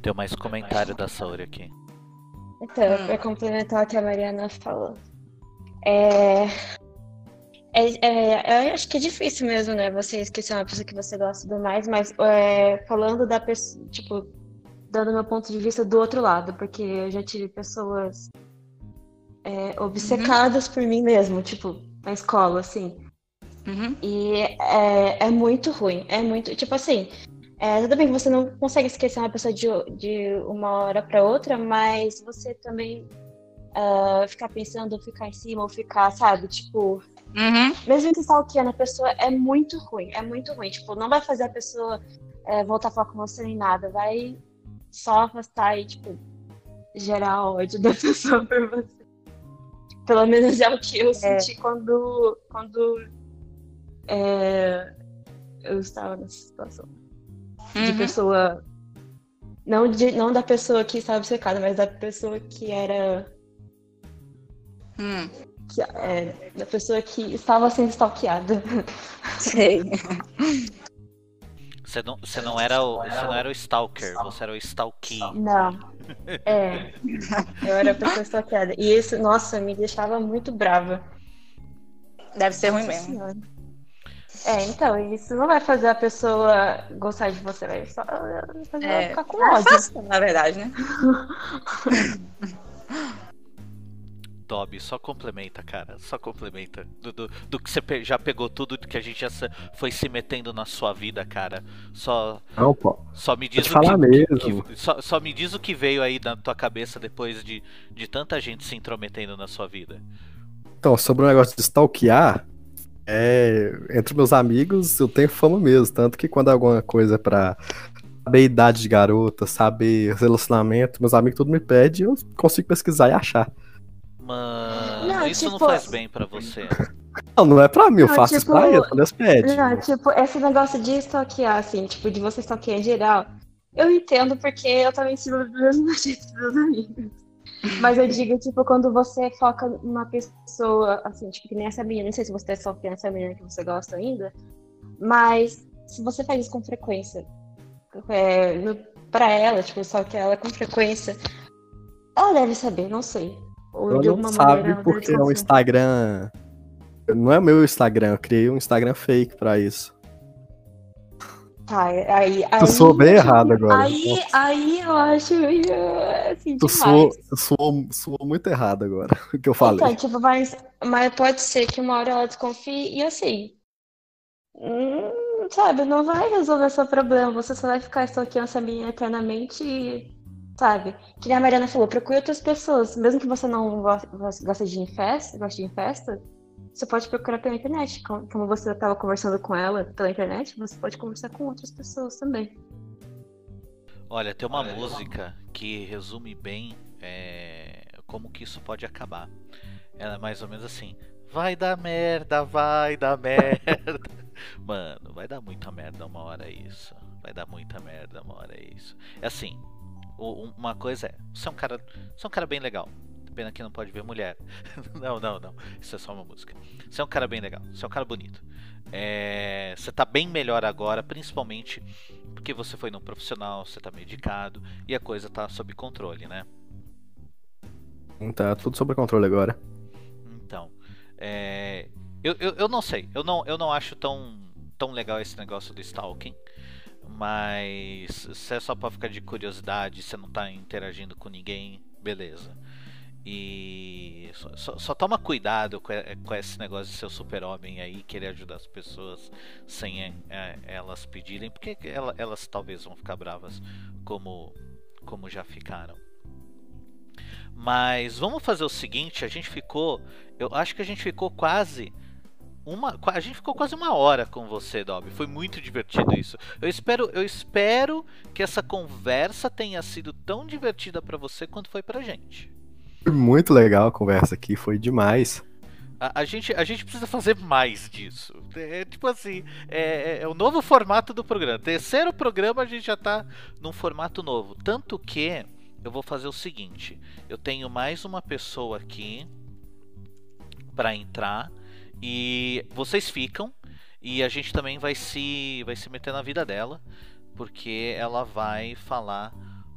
Tem mais comentário da Saori aqui. Então, Hum. pra complementar o que a Mariana falou. É... É, é, eu acho que é difícil mesmo, né? Você esquecer uma pessoa que você gosta tudo mais, mas é, falando da pessoa, tipo, dando meu ponto de vista do outro lado, porque eu já tive pessoas é, obcecadas uhum. por mim mesmo, tipo, na escola, assim. Uhum. E é, é muito ruim, é muito, tipo assim, é, tudo bem que você não consegue esquecer uma pessoa de, de uma hora para outra, mas você também uh, ficar pensando, ficar em cima, ou ficar, sabe, tipo, Uhum. Mesmo que stalkeando a pessoa é muito ruim, é muito ruim. Tipo, não vai fazer a pessoa é, voltar a falar com você nem nada. Vai só afastar e, tipo, gerar ódio da pessoa por você. Pelo menos é o que eu é. senti quando, quando é, eu estava nessa situação. Uhum. De pessoa. Não, de, não da pessoa que estava obcecada, mas da pessoa que era. Hum que, é, da pessoa que estava sendo stalkeada. Sei. Você não, você não era o, você não era o stalker, você era o stalky. Não. É. Eu era a pessoa stalkeada. E isso, nossa, me deixava muito brava. Deve ser ruim mesmo. É, então, isso não vai fazer a pessoa gostar de você, vai só fazer é, ela ficar com ódio. É fácil, na verdade, né? Dobby, só complementa, cara. Só complementa. Do, do, do, que você já pegou tudo que a gente já foi se metendo na sua vida, cara. Só. Não, pô. Só me diz o que, mesmo. Que, só, só, me diz o que veio aí na tua cabeça depois de, de tanta gente se intrometendo na sua vida. Então, sobre o negócio de stalkear, é, entre meus amigos eu tenho fama mesmo. Tanto que quando alguma coisa pra saber idade de garota, saber relacionamento, meus amigos tudo me pedem eu consigo pesquisar e achar. Mano, não, isso tipo... não faz bem para você. Não, não é pra mim, eu não, faço tipo... isso pra eles, quando eles pedem. Não, tipo, esse negócio de stalkear, assim, tipo, de você stalkear em geral, eu entendo porque eu também sigo do mesmo jeito dos meus amigos. Mas eu digo, tipo, quando você foca numa pessoa, assim, tipo, que nem essa menina, não sei se você tá stalkeando essa menina que você gosta ainda, mas se você faz isso com frequência, é, no, pra ela, tipo, só que ela com frequência, ela deve saber, não sei. Ou eu de alguma sabe maneira. porque é um Instagram. Não é meu Instagram, eu criei um Instagram fake pra isso. Tá, aí. aí tu soou bem errado agora. Aí, aí eu acho. Assim, tu soou, soou, soou muito errado agora, o que eu falei. Então, tipo, mas, mas pode ser que uma hora ela desconfie e assim. Hum, sabe, não vai resolver seu problema. Você só vai ficar stalkeando essa menina eternamente e sabe? Que nem a Mariana falou, procure outras pessoas. Mesmo que você não goste de ir em festa, goste de ir em festa, você pode procurar pela internet. Como você estava conversando com ela pela internet, você pode conversar com outras pessoas também. Olha, tem uma música que resume bem é, como que isso pode acabar. Ela é mais ou menos assim. Vai dar merda, vai dar merda. Mano, vai dar muita merda uma hora isso. Vai dar muita merda uma hora isso. É assim, uma coisa é, você é um cara, você é um cara bem legal. Pena que não pode ver mulher. não, não, não. Isso é só uma música. Você é um cara bem legal. Você é um cara bonito. É, você tá bem melhor agora, principalmente porque você foi num profissional, você tá medicado e a coisa tá sob controle, né? Tá tudo sob controle agora. Então, é, eu, eu, eu não sei. Eu não, eu não acho tão, tão legal esse negócio do stalking. Mas se é só pra ficar de curiosidade, você não tá interagindo com ninguém, beleza. E só, só, só toma cuidado com, com, esse negócio de ser super-homem aí, querer ajudar as pessoas sem é, elas pedirem, porque ela, elas talvez vão ficar bravas como, como já ficaram. Mas vamos fazer o seguinte, a gente ficou, eu acho que a gente ficou quase uma, a gente ficou quase uma hora com você, Dobby. Foi muito divertido isso. Eu espero, eu espero que essa conversa tenha sido tão divertida para você quanto foi pra gente. Muito legal a conversa aqui, foi demais. A, a, gente, a gente precisa fazer mais disso. É, é tipo assim, é, é, é, o novo formato do programa. Terceiro programa a gente já tá num formato novo. Tanto que eu vou fazer o seguinte: eu tenho mais uma pessoa aqui para entrar e vocês ficam e a gente também vai se vai se meter na vida dela, porque ela vai falar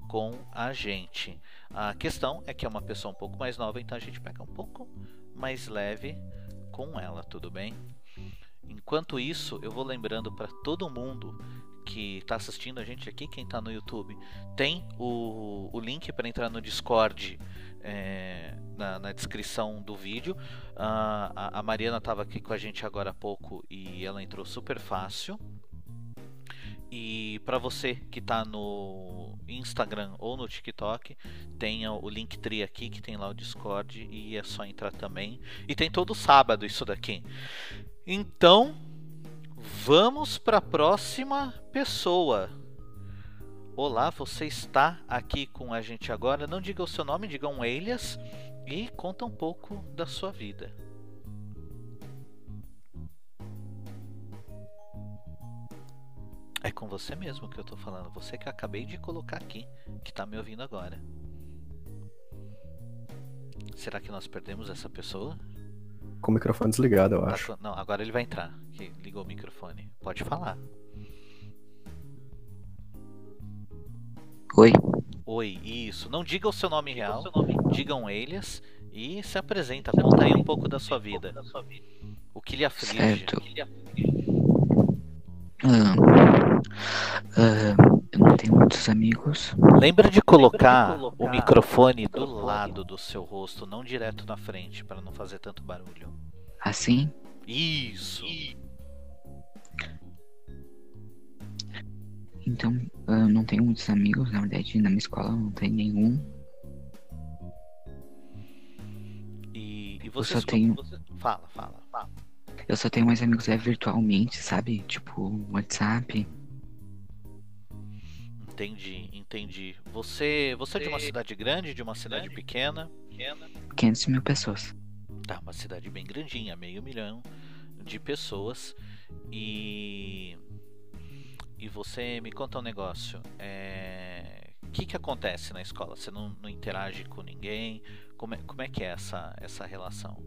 com a gente. A questão é que é uma pessoa um pouco mais nova, então a gente pega um pouco mais leve com ela, tudo bem? Enquanto isso, eu vou lembrando para todo mundo que está assistindo a gente aqui, quem está no YouTube, tem o, o link para entrar no Discord é, na, na, descrição do vídeo. Uh, a, a Mariana estava aqui com a gente agora há pouco e ela entrou super fácil. E para você que está no Instagram ou no TikTok, tenha o Linktree aqui que tem lá o Discord e é só entrar também. E tem todo sábado isso daqui. Então, vamos para a próxima pessoa. Olá, você está aqui com a gente agora. Não diga o seu nome, diga um alias e conta um pouco da sua vida. É com você mesmo que eu tô falando. Você que eu acabei de colocar aqui, que tá me ouvindo agora. Será que nós perdemos essa pessoa? Com o microfone desligado, eu Tá acho. com- Não, agora ele vai entrar. Que ligou o microfone. Pode falar. Oi, Oi, isso. Não diga o seu nome real. Diga um alias e se apresenta. Conta aí um pouco da sua vida. O que lhe aflige. certo. Ah, ah, eu não tenho muitos amigos. Lembra de colocar o microfone do lado do seu rosto, não direto na frente, para não fazer tanto barulho. Assim, Isso. então ah, eu não tenho muitos amigos. Na verdade, na minha escola não tem nenhum. E, e Eu você só tenho, Fala, fala, fala. eu só tenho mais amigos é virtualmente, sabe? Tipo, WhatsApp. Entendi, entendi. Você, você é de uma cidade grande, de uma cidade pequena? 500 mil pessoas. Tá, uma cidade bem grandinha, meio milhão de pessoas. E. E você me conta um negócio. É. O que, que acontece na escola? Você não, não interage com ninguém? Como é, como é que é essa, essa relação?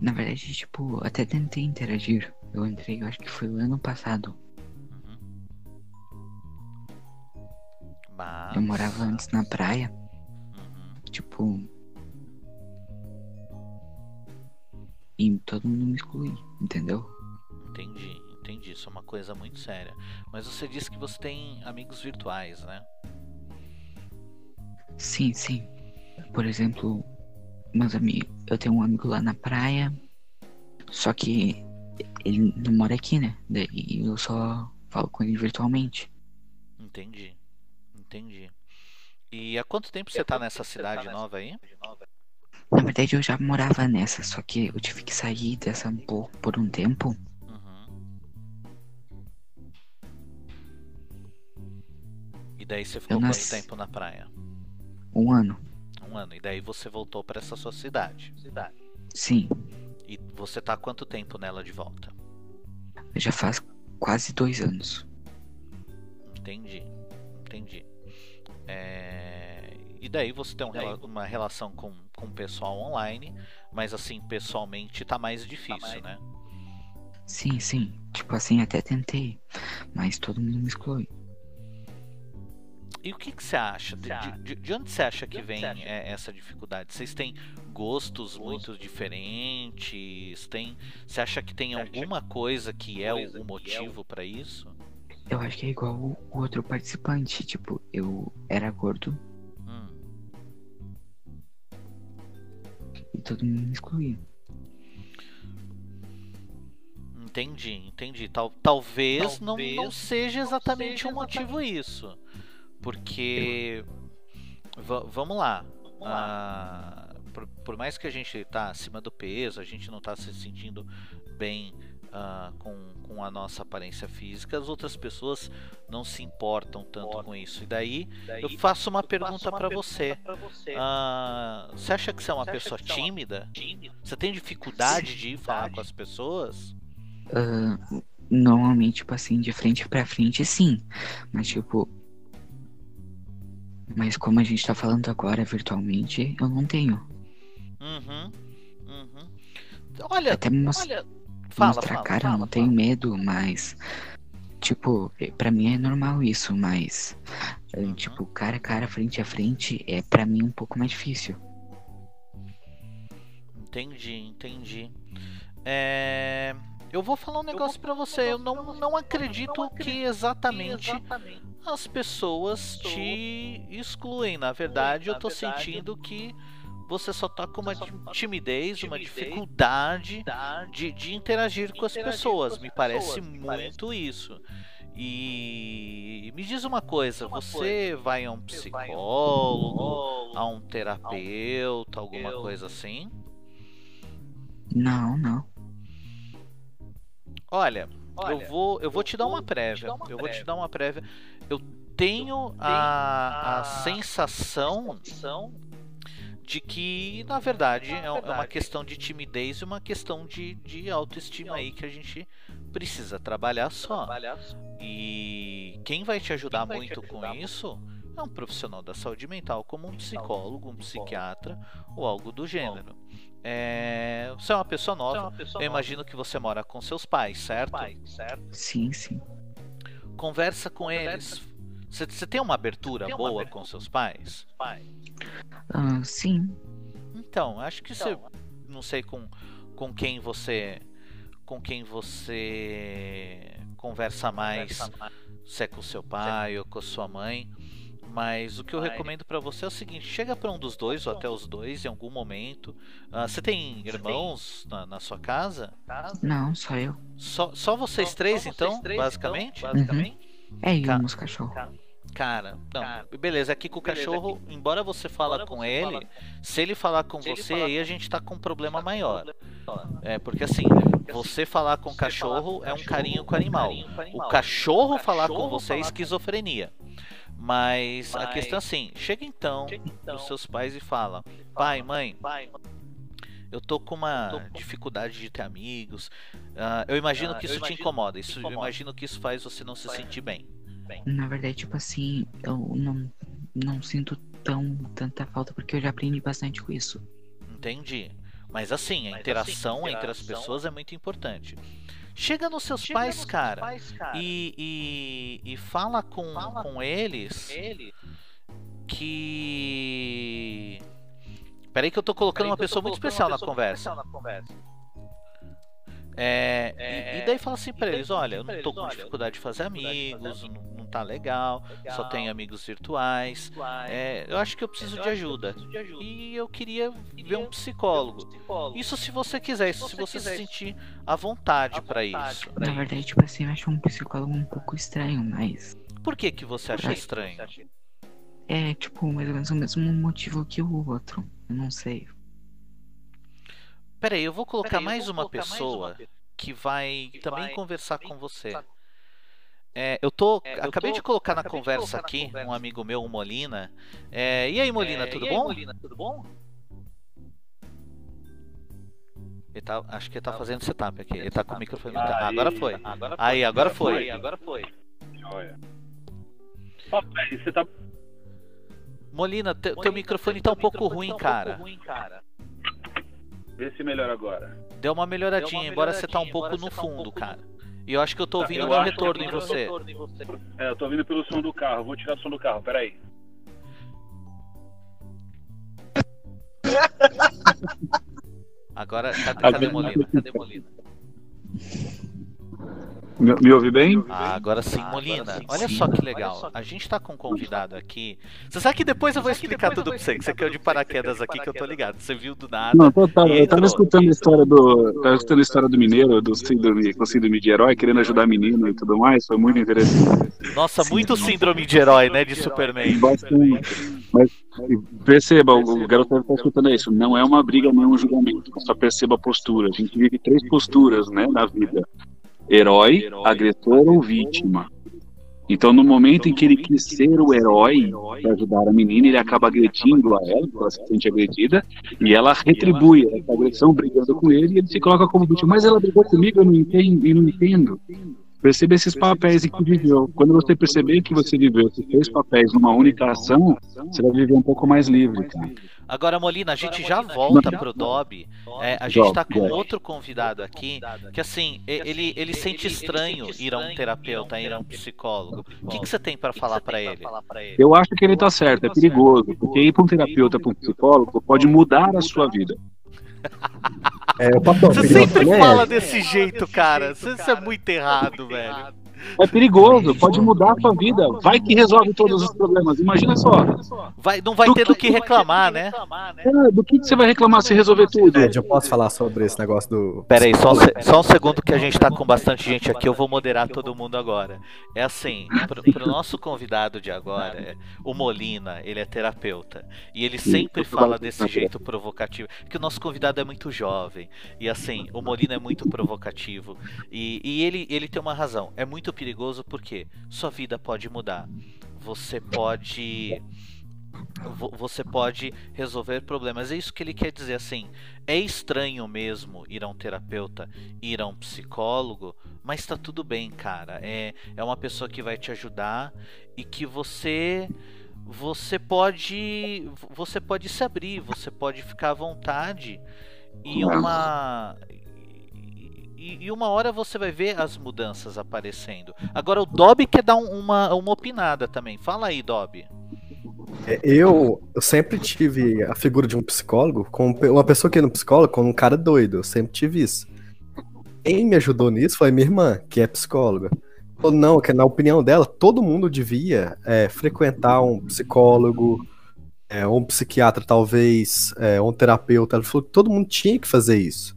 Na verdade, tipo, até tentei interagir. Eu entrei, eu acho que foi o ano passado. Eu morava antes na praia. Uhum. Tipo. E todo mundo me exclui, entendeu? Entendi, entendi. Isso é uma coisa muito séria. Mas você disse que você tem amigos virtuais, né? Sim, sim. Por exemplo, meus amigos. Eu tenho um amigo lá na praia. Só que ele não mora aqui, né? Daí eu só falo com ele virtualmente. Entendi, entendi. E há quanto tempo você tá nessa cidade nova aí? Na verdade eu já morava nessa, só que eu tive que sair dessa um pouco por um tempo. Uhum. E daí você ficou Eu quanto tempo na praia? Um ano. Um ano. E daí você voltou pra essa sua cidade. Sim. E você tá há quanto tempo nela de volta? Já faz quase dois anos. Entendi, entendi. É, E daí você tem um rela- uma relação com, com o pessoal online, mas assim, pessoalmente tá mais difícil, né? Sim, sim. Tipo assim, até tentei. Mas todo mundo me exclui. E o que, que você acha? De, de- de- de onde você acha que vem é, essa dificuldade? Vocês têm gostos muito diferentes? Tem, você acha que tem alguma coisa que é o, o motivo pra isso? Eu acho que é igual o o outro participante. Tipo, eu era gordo Hum, e todo mundo me excluía. entendi, entendi. Tal, talvez, não, não seja exatamente um motivo isso. Porque. va- vamos lá. Ah, por, por mais que a gente tá acima do peso, a gente não tá se sentindo bem ah, com, com a nossa aparência física, as outras pessoas não se importam tanto com isso. E daí eu faço uma pergunta pra você. Ah, você acha que você é uma pessoa tímida? Você tem dificuldade de ir falar com as pessoas? Ah, normalmente, tipo assim, de frente pra frente, sim. Mas, tipo. Mas como a gente tá falando agora virtualmente, eu não tenho. Uhum. Uhum. Olha, Até mos- olha. Fala, mostrar fala, cara, eu fala, não tenho medo, mas. Tipo, eh, pra mim é normal isso, mas. eh, Uhum. Tipo, cara a cara, frente a frente, é pra mim um pouco mais difícil. Entendi, entendi. É, Eu vou falar um negócio pra você. Eu não, não acredito que exatamente as pessoas te excluem. Na verdade, eu tô sentindo que você só tá com uma timidez, uma dificuldade de, de interagir com as pessoas. Me parece muito isso. E me diz uma coisa, você vai a um psicólogo, a um terapeuta, alguma coisa assim? Não, não. Olha, eu vou, eu vou te dar uma prévia. Eu vou te dar uma prévia. Eu tenho a, a sensação de que, na verdade, é é uma questão de timidez e uma questão de, de autoestima aí que a gente precisa trabalhar só. E quem vai te ajudar muito com isso é um profissional da saúde mental, como um psicólogo, um psiquiatra ou algo do gênero. É, você é uma pessoa nova, eu imagino que você mora com seus pais, certo? Sim, sim. Conversa com eles. Você, você tem uma abertura boa com seus pais? Ah, sim. Então, acho que você. Não sei com, com quem você. Com quem você conversa mais. Se é com seu pai ou com sua mãe. Mas o que eu recomendo pra você é o seguinte: chega pra um dos dois ou até os dois em algum momento. Ah, você tem irmãos na, na sua casa? Não, só eu. Só, só vocês três, então, basicamente? Uhum. É, e Ca- os cachorros. Cara, não, beleza, aqui com o cachorro, embora você fala com ele, se ele falar com você, aí a gente tá com um problema maior. É, porque assim, você falar com o cachorro é um carinho com o animal. O cachorro falar com você é esquizofrenia. Mas a questão é assim, chega então os seus pais e fala: "Pai, mãe, eu tô com uma dificuldade de ter amigos. Ah, eu imagino que isso te incomoda. Isso, eu imagino que isso faz você não se sentir bem. Na verdade, tipo assim, eu não, não sinto tão tanta falta porque eu já aprendi bastante com isso. Entendi. Mas assim, a interação entre as pessoas é muito importante. Chega nos seus pais, cara, e, e, e fala com, com eles que. Peraí que eu tô colocando uma pessoa muito especial na conversa. É, e, e daí fala assim pra eles, olha, eu não tô com dificuldade de fazer amigos, não, tá legal, só tenho amigos virtuais. É, eu acho que eu preciso de ajuda. E eu queria ver um psicólogo. Isso se você quiser, isso se você se sentir à vontade pra isso. Na verdade, tipo assim, eu acho um psicólogo um pouco estranho, mas. Por que que você acha estranho? É, tipo, mais ou menos o mesmo motivo que o outro. Eu não sei. Peraí, eu vou colocar mais uma pessoa que vai também conversar com você. É, eu tô. acabei de colocar na conversa aqui um amigo meu, o Molina. É, e aí, Molina, tudo bom? Ele tá, acho que ele tá fazendo setup aqui. Ele tá com o microfone mutado. Ah, agora foi. Aí, agora foi. Olha. Papai, você tá. Molina, te- teu microfone tá um pouco ruim, cara. Vê se melhora agora. Deu uma melhoradinha, embora você tá um pouco no fundo, cara. E eu acho que eu tô ouvindo o meu retorno em você. É, eu tô vindo pelo som do carro. Vou tirar o som do carro, peraí. Agora, cadê, cadê Molina? Cadê Molina? Me, me ouve bem? Ah, agora sim, Molina. Olha só que legal. A gente tá com um convidado aqui. Você sabe que depois eu vou explicar tudo pra você, que você caiu de paraquedas aqui que eu tô ligado. Você viu do nada. Não, total. E Eu tava entrou. escutando a história do. Tava escutando a história do mineiro, do síndrome, com síndrome de herói, querendo ajudar a menina e tudo mais. Foi muito interessante. Nossa, muito síndrome de herói, né? De Superman. Bastante. Mas perceba, o garoto deve estar escutando isso. Não é uma briga, nem um julgamento. Só perceba a postura. A gente vive três posturas, né, na vida: herói, agressor ou vítima. Então, no momento em que ele quis ser o herói para ajudar a menina, ele acaba agredindo a ela, ela se sente agredida, e ela retribui essa agressão brigando com ele, e ele se coloca como vítima. Mas ela brigou comigo, eu não entendo, eu não entendo. Perceba esses papéis que viveu. Quando você perceber que você viveu esses três papéis numa única ação, você vai viver um pouco mais livre, cara. Agora, Molina, a gente já volta pro Dobby. É, a gente Job, tá com outro convidado aqui, que assim, e- ele, ele sente estranho ir a um terapeuta, ir a um psicólogo. O que, que você tem pra falar pra ele? Eu acho que ele tá certo, é perigoso, porque ir para um terapeuta, para um psicólogo, pode mudar a sua vida. É, o papel Você sempre fala é. desse jeito, cara. Isso é muito errado, velho. É perigoso, pode mudar a sua vida. Vai que resolve todos os problemas. Imagina só. Vai, não vai Do ter que- do que reclamar, né? É, do que, que você vai reclamar se resolver tudo? Ed, eu posso falar sobre esse negócio do. Pera aí, só um, só um segundo que a gente tá com bastante gente aqui, eu vou moderar todo mundo agora. É assim, pro, pro nosso convidado de agora, o Molina, ele é terapeuta. E ele sempre fala desse jeito provocativo. Que o nosso convidado é muito jovem. E assim, o Molina é muito provocativo. E, e ele, ele tem uma razão. É muito perigoso porque sua vida pode mudar. Você pode. vo- Você pode resolver problemas. É isso que ele quer dizer assim. É estranho mesmo ir a um terapeuta, ir a um psicólogo, mas tá tudo bem, cara. É, é uma pessoa que vai te ajudar e que você você pode você pode se abrir, você pode ficar à vontade e uma e, e uma hora você vai ver as mudanças aparecendo. Agora o Dobby quer dar um- uma, uma opinada também. Fala aí, Dobby. É, Eu, eu sempre tive a figura de um psicólogo, como pe- uma pessoa que ia no psicólogo, como um cara doido. Eu sempre tive isso. Quem me ajudou nisso foi minha irmã, que é psicóloga. Falou, não, que na opinião dela, todo mundo devia é, frequentar um psicólogo, é, um psiquiatra, talvez, é, um terapeuta. Ela falou que todo mundo tinha que fazer isso.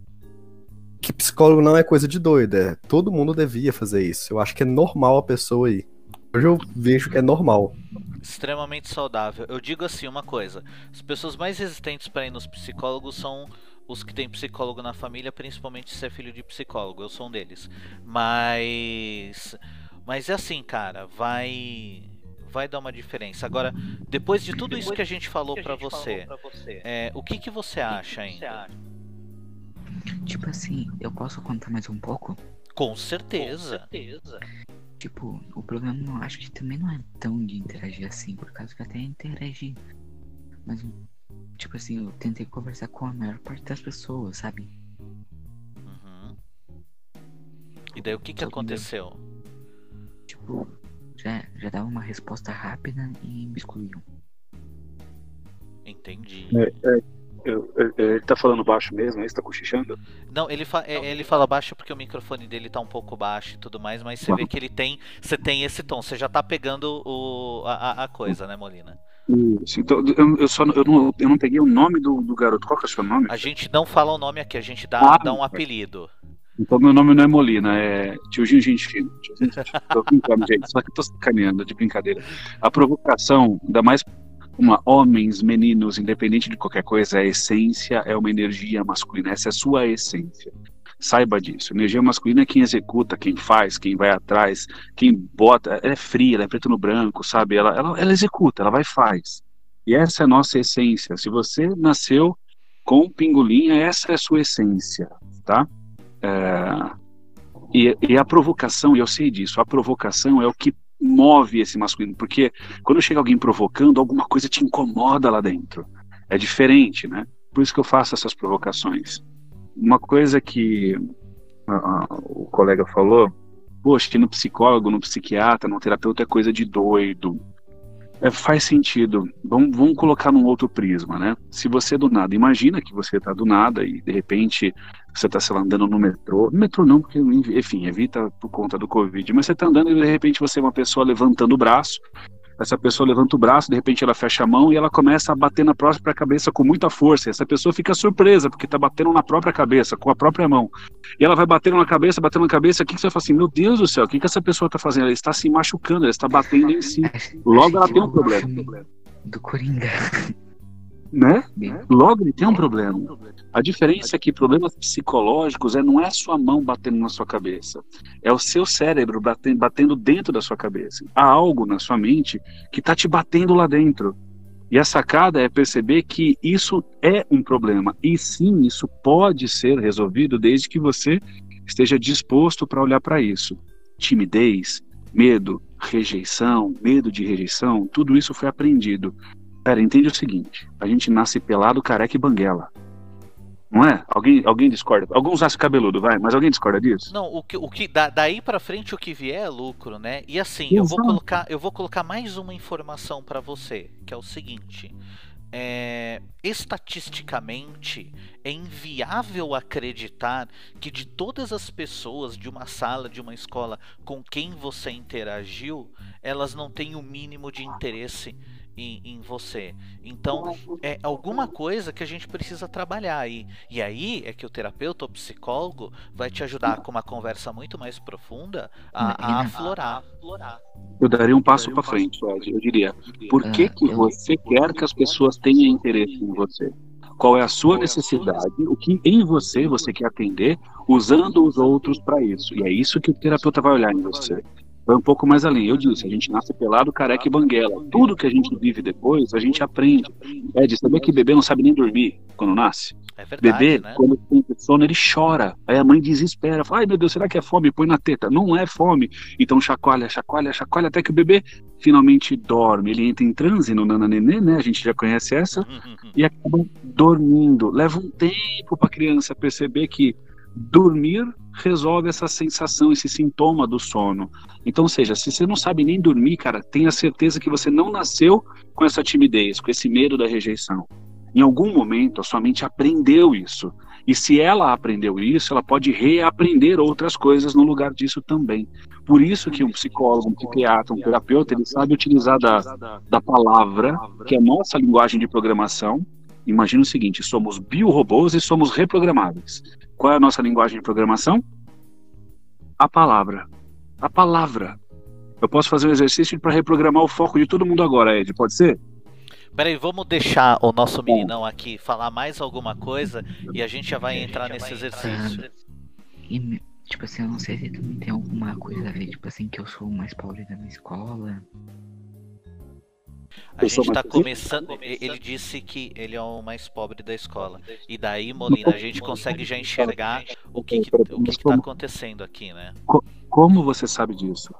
Que psicólogo não é coisa de doido, é, todo mundo devia fazer isso. Eu acho que é normal a pessoa ir. Hoje eu vejo que é normal. extremamente saudável. Eu digo assim uma coisa: as pessoas mais resistentes para ir nos psicólogos são os que têm psicólogo na família, principalmente se é filho de psicólogo. Eu sou um deles. Mas mas é assim, cara, vai vai dar uma diferença. Agora, depois de tudo isso que a gente falou para você, é, o que que você acha ainda? Tipo assim, eu posso contar mais um pouco? Com certeza. Tipo, o problema eu acho que também não é tão de interagir assim, por causa que eu até interagi. Mas, tipo assim, eu tentei conversar com a maior parte das pessoas, sabe? Uhum. E daí o que que Só que aconteceu? Tipo, já, já dava uma resposta rápida e me excluíam. Entendi. Eu- eu- Ele tá falando baixo mesmo, aí você tá cochichando? Não, ele, fa é, ele fala baixo porque o microfone dele tá um pouco baixo e tudo mais, mas você vê que ele tem. Você tem esse tom, você já tá pegando o, a, a- coisa, né, Molina? Isso, então, eu, eu só eu não, eu não peguei o nome do, do garoto. Qual que é o seu nome? A gente não fala o nome aqui, a gente dá, Ah, dá um apelido. Então meu nome não é Molina, é Tiozinho Gente Fina. Tô brincando, gente, só que tô sacaneando, de brincadeira. A provocação, ainda mais uma homens, meninos, independente de qualquer coisa, a essência é uma energia masculina. Essa é a sua essência. Saiba disso. Energia masculina é quem executa, quem faz, quem vai atrás, quem bota. Ela é fria, ela é preto no branco, sabe? Ela, ela, ela executa, ela vai e faz. E essa é a nossa essência. Se você nasceu com pingolinha, essa é a sua essência, tá? É, e, e a provocação, eu sei disso, a provocação é o que move esse masculino, porque quando chega alguém provocando, alguma coisa te incomoda lá dentro. É diferente, né? Por isso que eu faço essas provocações. Uma coisa que ah, ah, o colega falou, poxa, que no psicólogo, no psiquiatra, no terapeuta é coisa de doido. É, faz sentido. Vamos, vamos colocar num outro prisma, né? Se você do nada, imagina que você tá do nada e de repente você tá, sei lá, andando no metrô. No metrô não, porque, enfim, evita por conta do Covid. Mas você tá andando e de repente você é uma pessoa levantando o braço. Essa pessoa levanta o braço, de repente ela fecha a mão e ela começa a bater na própria cabeça com muita força. Essa pessoa fica surpresa, porque tá batendo na própria cabeça, com a própria mão. E ela vai batendo na cabeça, batendo na cabeça. O que, que você fala assim? Meu Deus do céu, o que, que essa pessoa tá fazendo? Ela está se machucando, ela está batendo em si. Logo ela tem um problema. Do Coringa. Né? Logo ele tem um problema. A diferença é que problemas psicológicos é não é a sua mão batendo na sua cabeça, é o seu cérebro batendo dentro da sua cabeça. Há algo na sua mente que está te batendo lá dentro. E a sacada é perceber que isso é um problema. E sim, isso pode ser resolvido desde que você esteja disposto para olhar para isso. Timidez, medo, rejeição, medo de rejeição, tudo isso foi aprendido. Pera, entende o seguinte: a gente nasce pelado, careca e banguela. Não é? Alguém, alguém discorda? Alguns nascem cabeludo, vai, mas alguém discorda disso? Não, o que, o que da- daí pra frente o que vier é lucro, né? E assim, eu vou colocar, eu vou colocar mais uma informação pra você, que é o seguinte: é, estatisticamente é inviável acreditar que de todas as pessoas de uma sala, de uma escola com quem você interagiu, elas não têm o mínimo de interesse em, em você. Então, é alguma coisa que a gente precisa trabalhar aí. E aí é que o terapeuta ou psicólogo vai te ajudar com uma conversa muito mais profunda a, a aflorar. Eu daria um passo para frente, Ed. Eu diria: por que, Ah, que eu- você quer que as pessoas tenham interesse em você? Qual é a sua necessidade? O que em você você quer atender, usando os outros para isso? E é isso que o terapeuta vai olhar em você. Vai um pouco mais além. Eu disse: a gente nasce pelado, careca e banguela. Tudo que a gente vive depois, a gente aprende. Ed, sabia que bebê não sabe nem dormir quando nasce? É verdade, Bebê, né? quando tem sono, ele chora. Aí a mãe desespera. Fala, ai meu Deus, será que é fome? Põe na teta. Não é fome. Então chacoalha, chacoalha, chacoalha, até que o bebê finalmente dorme. Ele entra em transe no nananenê, né? A gente já conhece essa. E acaba dormindo. Leva um tempo para a criança perceber que dormir resolve essa sensação, esse sintoma do sono. Então, seja, se você não sabe nem dormir, cara, tenha certeza que você não nasceu com essa timidez, com esse medo da rejeição. Em algum momento, a sua mente aprendeu isso. E se ela aprendeu isso, ela pode reaprender outras coisas no lugar disso também. Por isso que um psicólogo, um psiquiatra, um terapeuta, ele sabe utilizar da, da palavra, que é a nossa linguagem de programação. Imagina o seguinte, somos biorobôs e somos reprogramáveis. Qual é a nossa linguagem de programação? A palavra. A palavra. Eu posso fazer um exercício para reprogramar o foco de todo mundo agora, Ed, pode ser? Peraí, vamos deixar o nosso meninão aqui falar mais alguma coisa e a gente já vai entrar nesse exercício. E, me- tipo assim, eu não sei se também tem alguma coisa a ver, tipo assim, que eu sou o mais pobre da minha escola. A Eu gente tá mais- começando. Ele disse que ele é o mais pobre da escola. E daí, Molina, a gente consegue já enxergar o que, que, o que, que tá acontecendo aqui, né? Como você sabe disso?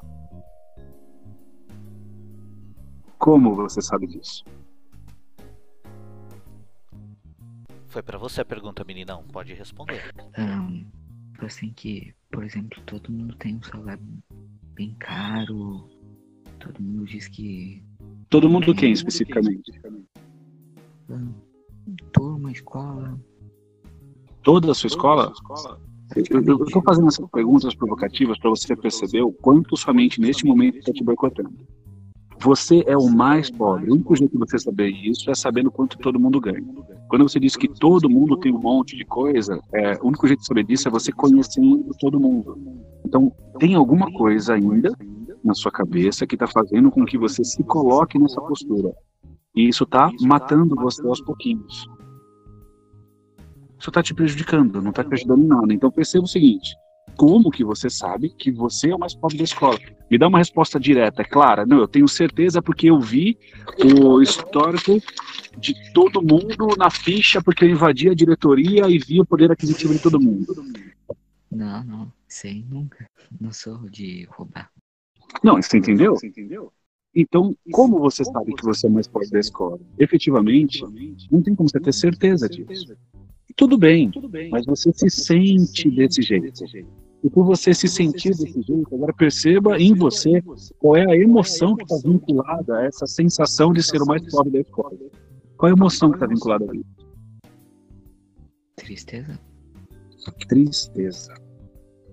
Como você sabe disso? Foi pra você a pergunta, meninão. Pode responder. Ahn, tipo assim que, por exemplo, todo mundo tem um celular bem caro. Todo mundo diz que Todo mundo quem especificamente? turma, escola. Toda a sua escola? Eu estou fazendo essas perguntas provocativas para você perceber o quanto sua mente neste momento está te boicotando. Você é o mais pobre. O único jeito de você saber isso é sabendo quanto todo mundo ganha. Quando você diz que todo mundo tem um monte de coisa, é, o único jeito de saber disso é você conhecendo todo mundo. Então, tem alguma coisa ainda na sua cabeça que está fazendo com que você se coloque nessa postura. E isso está matando você aos pouquinhos. Isso está te prejudicando, não está te ajudando em nada. Então perceba o seguinte: como que você sabe que você é o mais pobre da escola? Me dá uma resposta direta, clara. Não, eu tenho certeza porque eu vi o histórico de todo mundo na ficha, porque eu invadi a diretoria e vi o poder aquisitivo de todo mundo. Não, não, sei nunca. Não sou de roubar. Não, você entendeu? Então, como você sabe que você é o mais pobre da escola? Efetivamente, não tem como você ter certeza disso. Tudo bem, mas você se sente desse jeito. E por você se sentir desse jeito, agora perceba em você qual é a emoção que está vinculada a essa sensação de ser o mais pobre da escola. Qual é a emoção que está vinculada a isso? Tristeza? Tristeza.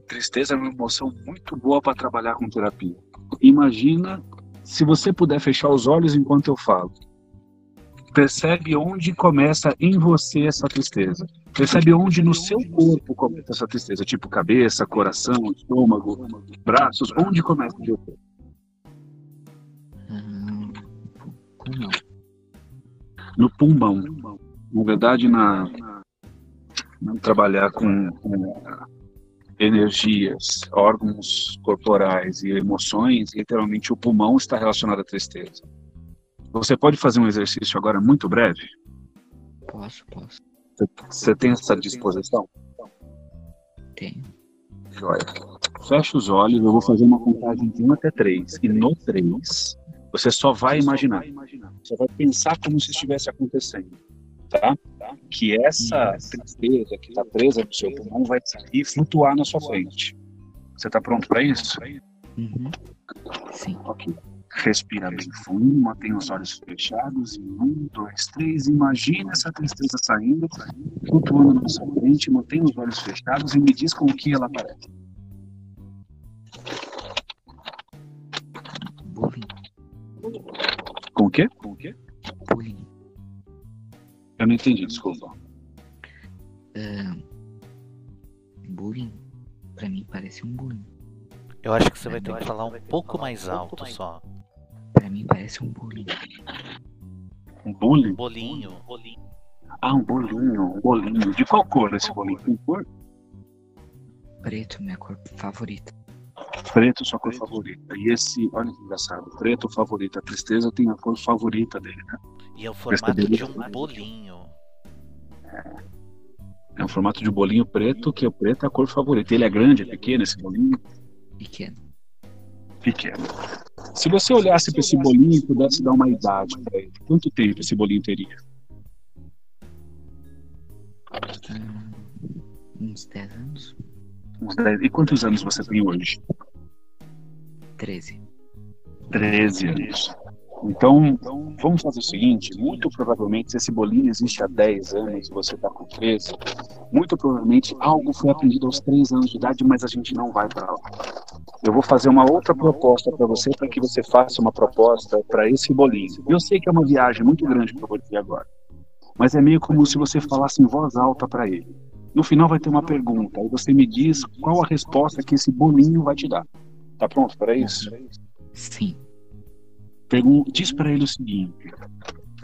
Tristeza é uma emoção muito boa para trabalhar com terapia. Imagina se você puder fechar os olhos enquanto eu falo. Percebe onde começa em você essa tristeza. Percebe onde no seu corpo começa essa tristeza, tipo cabeça, coração, estômago, braços, onde começa? Ahn, pulmão. No pulmão. Na verdade, na, na trabalhar com, com energias, órgãos corporais e emoções, literalmente o pulmão está relacionado à tristeza. Você pode fazer um exercício agora muito breve? Posso, posso. Você- tem essa disposição? Tenho. Joia. Fecha os olhos, eu vou fazer uma contagem de 1 até 3. E no 3, você só vai imaginar. Você vai pensar como se estivesse acontecendo. Tá? Que essa tristeza que está presa no seu pulmão vai sair e flutuar na sua frente. Você está pronto para isso? Uhum. Sim. Ok. Respira bem fundo, mantém os olhos fechados. Em um, dois, três. Imagina essa tristeza saindo, flutuando na sua frente. Mantém os olhos fechados e me diz com o que ela parece. Bullying. Com o quê? Com o quê? Bullying. Eu não entendi, desculpa. Ah, bullying? Pra mim parece um bullying. Eu acho que você vai ter que falar um pouco mais alto só. Pra mim parece um bullying. Um bullying? Bolinho, bolinho. Ah, um bolinho, um bolinho. De qual cor esse bolinho? Tem cor? Preto, minha cor favorita. Preto, sua cor favorita. E esse, olha que engraçado, preto favorito. A tristeza tem a cor favorita dele, né? E é o formato de um bolinho. É um formato de bolinho preto, que é o preto é a cor favorita. Ele é grande, é pequeno esse bolinho? Pequeno. Pequeno. Se você olhasse para esse bolinho e pudesse dar uma idade para ele, quanto tempo esse bolinho teria? Uns 10 anos? Uns 10. E quantos anos você tem hoje? 13. 13 anos. Então, vamos fazer o seguinte: muito provavelmente, se esse bolinho existe há 10 anos e você está com 13, muito provavelmente algo foi aprendido aos 3 anos de idade, mas a gente não vai para lá. Eu vou fazer uma outra proposta para você, para que você faça uma proposta para esse bolinho. Eu sei que é uma viagem muito grande para você agora, mas é meio como se você falasse em voz alta para ele. No final vai ter uma pergunta, e você me diz qual a resposta que esse bolinho vai te dar. Tá pronto para isso? Sim. Pergun diz para ele o seguinte: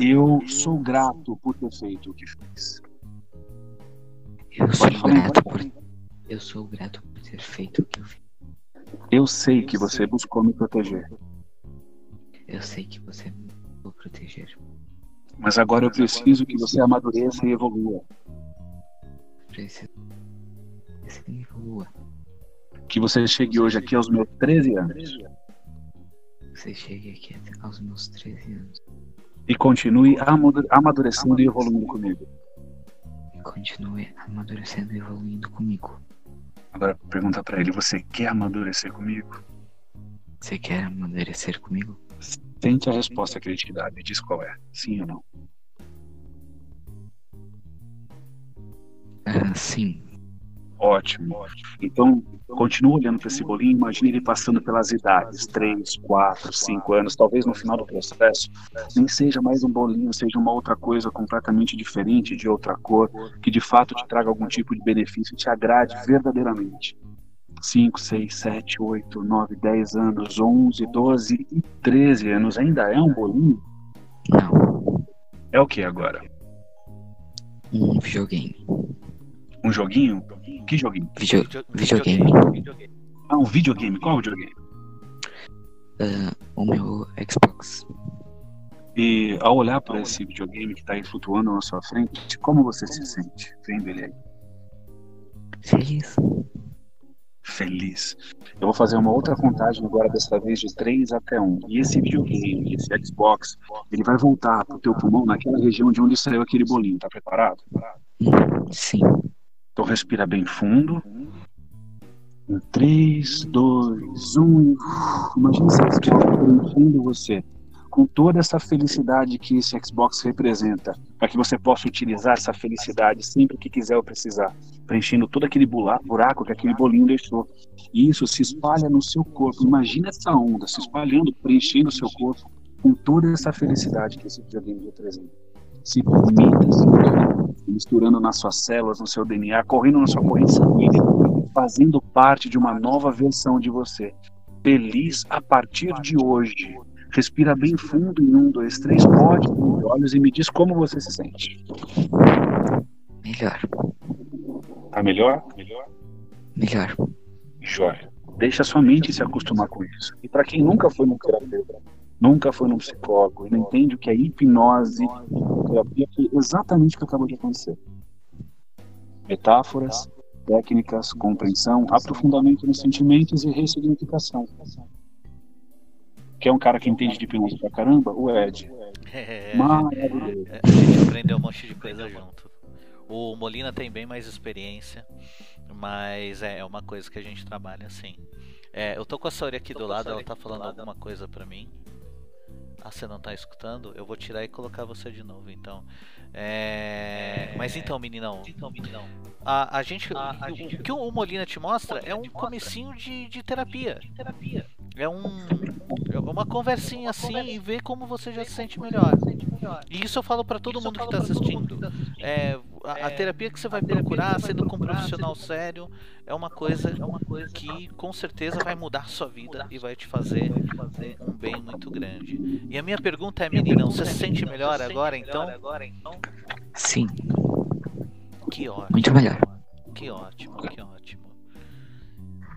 Eu sou grato por ter feito o que fez. Eu sou Pode grato por. Eu sou grato por ter feito o que eu fiz. Eu sei que você buscou me proteger, Eu sei que você me vou proteger. mas agora eu preciso que você amadureça e evolua. Preciso. Você me evolua. Que você chegue hoje aqui aos meus 13 anos Você chegue aqui até aos meus 13 anos e continue amadu- amadurecendo e evoluindo comigo. e continue amadurecendo e evoluindo comigo. Agora pergunta para ele: Você quer amadurecer comigo? Você quer amadurecer comigo? Tente a resposta que ele te dá, me diz qual é. Sim ou não? Ah, sim. Ótimo. Então, continua olhando para esse bolinho, imagine ele passando pelas idades, 3, 4, 5 anos, talvez no final do processo, nem seja mais um bolinho, seja uma outra coisa completamente diferente, de outra cor, que de fato te traga algum tipo de benefício, te agrade verdadeiramente. 5, 6, 7, 8, 9, 10 anos, 11, 12 e 13 anos, ainda é um bolinho? Não. É o que agora? Um videogame. Um joguinho? Que joguinho? Video... Video- Videogame. videogame. Ah, um videogame. Qual videogame? Ah, o meu Xbox. E ao olhar para esse videogame que está aí flutuando na sua frente, como você se sente vendo ele aí? Feliz. Feliz. Eu vou fazer uma outra contagem agora, dessa vez de 3 até 1. E esse videogame, esse Xbox, ele vai voltar pro teu pulmão naquela região de onde saiu aquele bolinho. Tá preparado? Hum, Sim. Então respira bem fundo. Em 3, 2, 1. Imagina esse Xbox preenchendo você com toda essa felicidade que esse Xbox representa, para que você possa utilizar essa felicidade sempre que quiser ou precisar, preenchendo todo aquele buraco que aquele bolinho deixou. E isso se espalha no seu corpo. Imagina essa onda se espalhando, preenchendo o seu corpo com toda essa felicidade que esse videogame representa. Se permita, se misturando nas suas células, no seu DNA, correndo na sua corrente sanguínea, fazendo parte de uma nova versão de você. Feliz a partir de hoje. Respira bem fundo em um, dois, três, pode abrir os olhos e me diz como você se sente. Melhor. Tá melhor? Melhor. Melhor. Jóia. Deixa sua mente se acostumar com isso. E para quem nunca foi num terapeuta, nunca foi num psicólogo e não entende o que é hipnose, terapia, é exatamente o que acabou de acontecer. Metáforas, técnicas, compreensão, aprofundamento nos sentimentos e ressignificação. Quer um cara que entende de hipnose pra caramba? O Ed. É, Maravilhoso. a gente aprendeu um monte de coisa junto. O Molina tem bem mais experiência, mas é, é uma coisa que a gente trabalha assim. É, eu tô com a Saori aqui do lado, ela tá falando alguma coisa pra mim. Ah, você não tá escutando? Eu vou tirar e colocar você de novo, então. É... Mas então, meninão. A, a gente. o, o que o Molina te mostra é um comecinho de, de terapia. É um. É uma conversinha assim e ver como você já se sente melhor. E isso eu falo pra todo mundo que tá assistindo. É, a, a terapia que você vai procurar, sendo com um profissional sério, é uma coisa que com certeza vai mudar a sua vida e vai te fazer um, um bem muito grande. E a minha pergunta é, meninão, você se sente melhor agora então? Sim, Que ótimo. muito melhor. Que ótimo, que ótimo.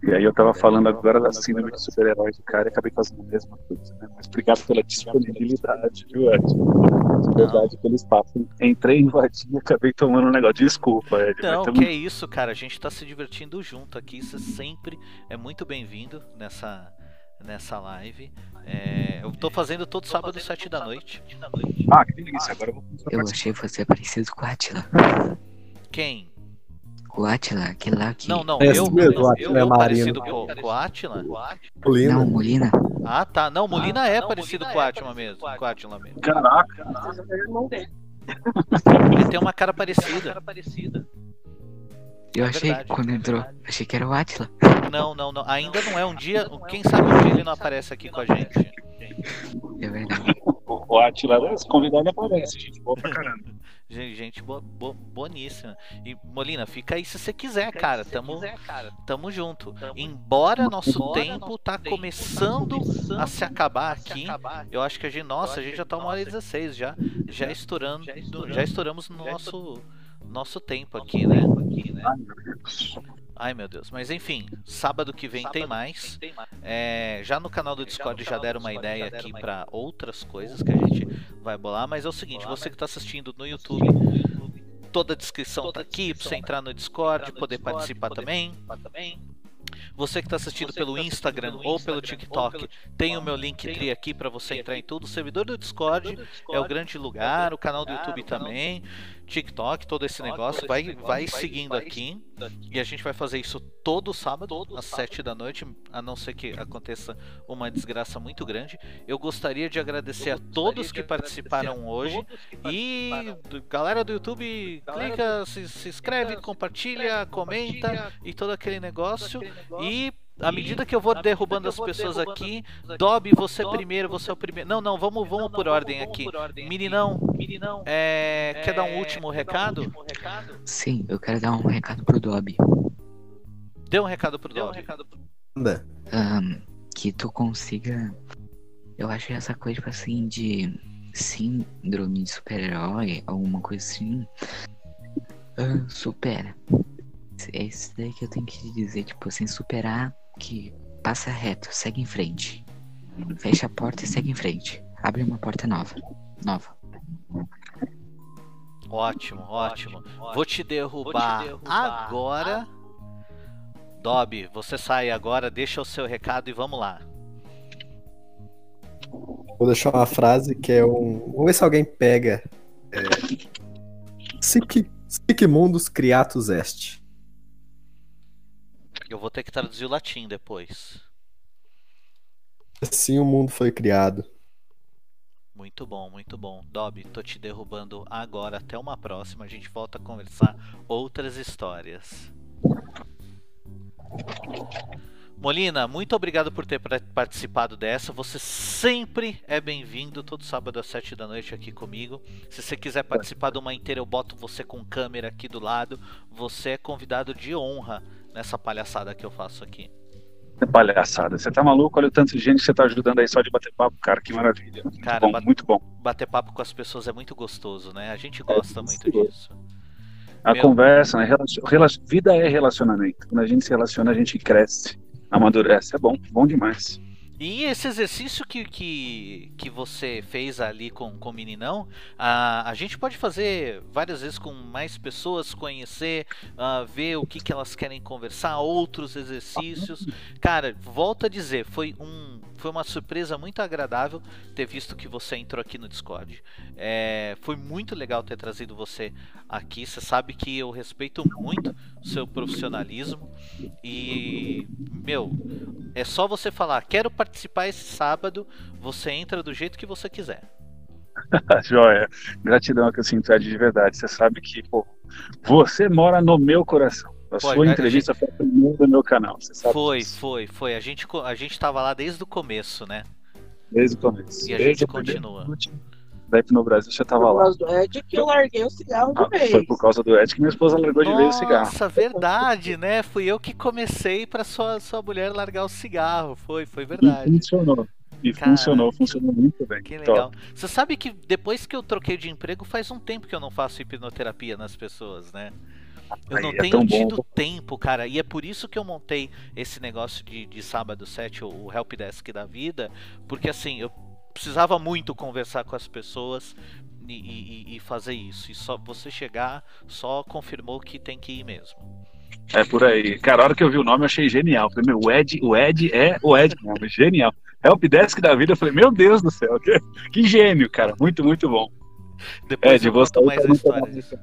E aí eu tava falando agora da síndrome de super-herói do cara e acabei fazendo a mesma coisa, né? Mas obrigado pela disponibilidade, viu, Ed? A verdade eles passam. Entrei, invadi e acabei tomando um negócio. Desculpa, Ed. Não, tamo- que é isso, cara. A gente tá se divertindo junto aqui. Você sempre é muito bem-vindo nessa, nessa live. É, eu tô fazendo todo sábado, sete da noite. Ah, que delícia. Agora eu vou começar a Eu achei você parecido com o Atila. Quem? O Atila, aquele lá que. Não, não, É eu, esse mesmo, eu, o eu, é Marino. parecido com, com o Atila? Molina. Não, Molina. Ah, tá. Não, Molina é parecido com o Atila mesmo. Com o Atila mesmo. Caraca, Ele tem uma cara parecida. Eu É achei, verdade, quando é entrou, verdade. achei que era o Atila. Não, não, não. Ainda não é um dia. Quem sabe um dia ele não aparece aqui com a gente. É verdade. o Atila, se convidar, ele aparece, gente. Boa pra caramba. Gente, bo, bo- boníssima. E Molina, fica aí se você quiser, cara. Tamo, tamo junto. Embora nosso tempo tá começando a se acabar aqui, eu acho que a gente, nossa, a gente já tá uma hora e 16 já, já estourando, já estouramos no nosso nosso tempo aqui, né? Meu Deus. Ai meu Deus, mas enfim, sábado que vem tem mais. É, já no canal do Discord já deram uma ideia aqui pra outras coisas que a gente vai bolar, mas é o seguinte, você que tá assistindo no YouTube, toda a descrição tá aqui pra você entrar no Discord, poder participar também. Você que está assistindo pelo Instagram ou pelo TikTok, tem o meu Linktree aqui para você entrar em tudo. O servidor do Discord. É o grande lugar, o canal do YouTube também, TikTok, todo esse negócio. Vai, vai seguindo aqui. E a gente vai fazer isso todo sábado, às 7 da noite, a não ser que aconteça uma desgraça muito grande. Eu gostaria de agradecer a todos que participaram hoje. E galera do YouTube, clica, se, se inscreve, compartilha, comenta e todo aquele negócio. E à medida que eu vou derrubando as pessoas aqui, Dobby, você primeiro, você é o primeiro. Não, não, vamos, vamos por ordem aqui. Meninão, é, quer dar um último recado? Sim, eu quero dar um recado pro Dobby. Dê um recado pro Dobby. Ahn, que tu consiga. Eu acho essa coisa, tipo assim, de síndrome de super-herói, alguma coisa assim. ahn, supera. É isso daí que eu tenho que te dizer, tipo assim, superar que passa reto, segue em frente. Fecha a porta e segue em frente. Abre uma porta nova. Nova. Ótimo, ótimo. Vou te derrubar agora. Dobby, você sai agora, deixa o seu recado e vamos lá. Vou deixar uma frase que é um. Vamos ver se alguém pega. É... Sic, sic mundus criatus est. Eu vou ter que traduzir o latim depois. Assim o mundo foi criado. Muito bom, muito bom. Dobby, tô te derrubando agora. Até uma próxima. A gente volta a conversar outras histórias. Molina, muito obrigado por ter participado dessa. Você sempre é bem-vindo todo sábado às 7 da noite aqui comigo. Se você quiser participar de uma inteira, eu boto você com câmera aqui do lado. Você é convidado de honra nessa palhaçada que eu faço aqui. É palhaçada. Você tá maluco? Olha o tanto de gente que você tá ajudando aí só de bater papo, cara. Que maravilha. Muito Cara, bom, bat- muito bom. Bater papo com as pessoas é muito gostoso, né? A gente gosta muito gostoso. disso. A Meu- conversa, né? Relacion- rela- Vida é relacionamento. Quando a gente se relaciona, a gente cresce, amadurece. É bom, bom demais. E esse exercício que, que, que você fez ali com, com o meninão, a, a gente pode fazer várias vezes com mais pessoas, conhecer, ah, ver o que, que elas querem conversar, outros exercícios. Cara, volto a dizer, foi, um, foi uma surpresa muito agradável ter visto que você entrou aqui no Discord. É, foi muito legal ter trazido você aqui. Você sabe que eu respeito muito o seu profissionalismo. E, meu, É só você falar, quero participar esse sábado, você entra do jeito que você quiser. Joia. Gratidão que eu sinto Ed, de verdade. Você sabe que, pô, você mora no meu coração. A Foi, sua a entrevista foi a primeira do meu canal. Você sabe Foi, disso, foi, foi. A gente, a gente tava lá desde o começo, né? Desde o começo. E a Desde gente continua. minuto Da no Brasil, você tava Por lá. causa do Ed que eu larguei o cigarro de Ah, vez. foi por causa do Ed que minha esposa largou de vez o cigarro. Nossa, verdade, né? Fui eu que comecei pra sua, sua mulher largar o cigarro. Foi, foi E verdade. funcionou. E Cara, funcionou, funcionou muito bem. Que Top. legal. Você sabe que depois que eu troquei de emprego, faz um tempo que eu não faço hipnoterapia nas pessoas, né? Eu Aí não é tenho tão bom. tido tempo, cara. E é por isso que eu montei esse negócio de, de sábado 7, o o Help Desk da vida. Porque assim, eu precisava muito conversar com as pessoas e, e- e fazer isso. E só você chegar, só confirmou que tem que ir mesmo. É por aí. Cara, a hora que eu vi o nome, eu achei genial. Falei, meu, o Ed, o Ed é o Ed mesmo, genial. Helpdesk da vida, eu falei, meu Deus do céu, que, que gênio, cara. Muito, muito bom. Depois Ed, eu conto mais a história disso.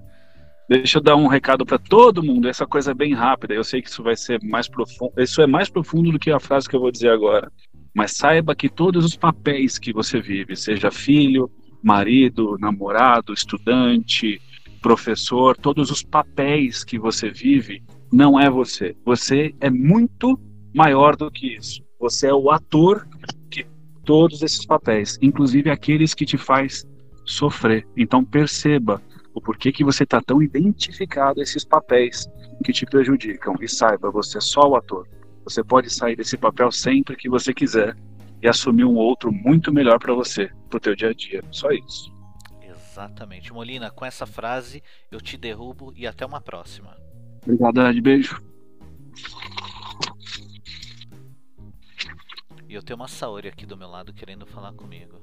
Deixa eu dar um recado para todo mundo, essa coisa é bem rápida. Eu sei que isso vai ser mais profundo. Isso é mais profundo do que a frase que eu vou dizer agora. Mas saiba que todos os papéis que você vive, seja filho, marido, namorado, estudante, professor, todos os papéis que você vive, não é você. Você é muito maior do que isso. Você é o ator de todos esses papéis, inclusive aqueles que te faz sofrer. Então perceba o porquê que você está tão identificado a esses papéis que te prejudicam. E saiba, você é só o ator. Você pode sair desse papel sempre que você quiser e assumir um outro muito melhor para você, pro teu dia a dia. Só isso. Exatamente. Molina, com essa frase eu te derrubo e até uma próxima. Obrigado, Ed. Beijo. E eu tenho uma Saori aqui do meu lado querendo falar comigo.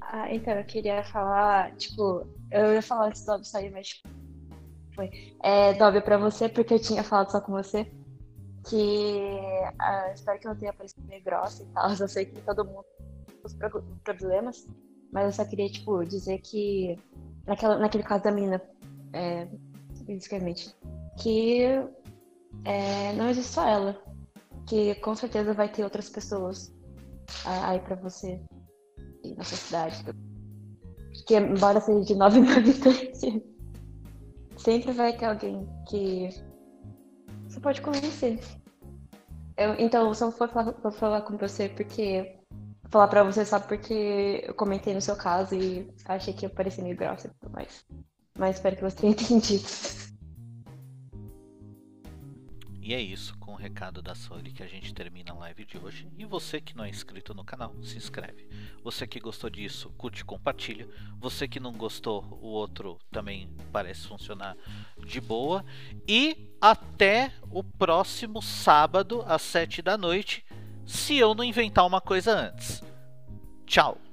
Ah, então, eu queria falar, tipo, eu ia falar antes do Dobby sair, mas foi. É, Dobby, pra você, porque eu tinha falado só com você, que ah, espero que eu não tenha parecido meio grossa e tal, eu sei que todo mundo tem os pro- problemas, mas eu só queria, tipo, dizer que, naquela, naquele caso da menina, é, basicamente, que é, não existe só ela, que com certeza vai ter outras pessoas aí pra você na sua cidade. Que embora seja de 9 mil habitantes, sempre vai ter alguém que você pode convencer. Eu, então, só foi falar, vou falar com você porque. Falar pra você só porque eu comentei no seu caso e achei que eu parecia meio grossa e tudo mais. Mas espero que você tenha entendido. E é isso, com o recado da Saori que a gente termina a live de hoje. E você que não é inscrito no canal, se inscreve. Você que gostou disso, curte e compartilha. Você que não gostou, o outro também parece funcionar de boa. E até o próximo sábado, às 7 da noite, se eu não inventar uma coisa antes. Tchau!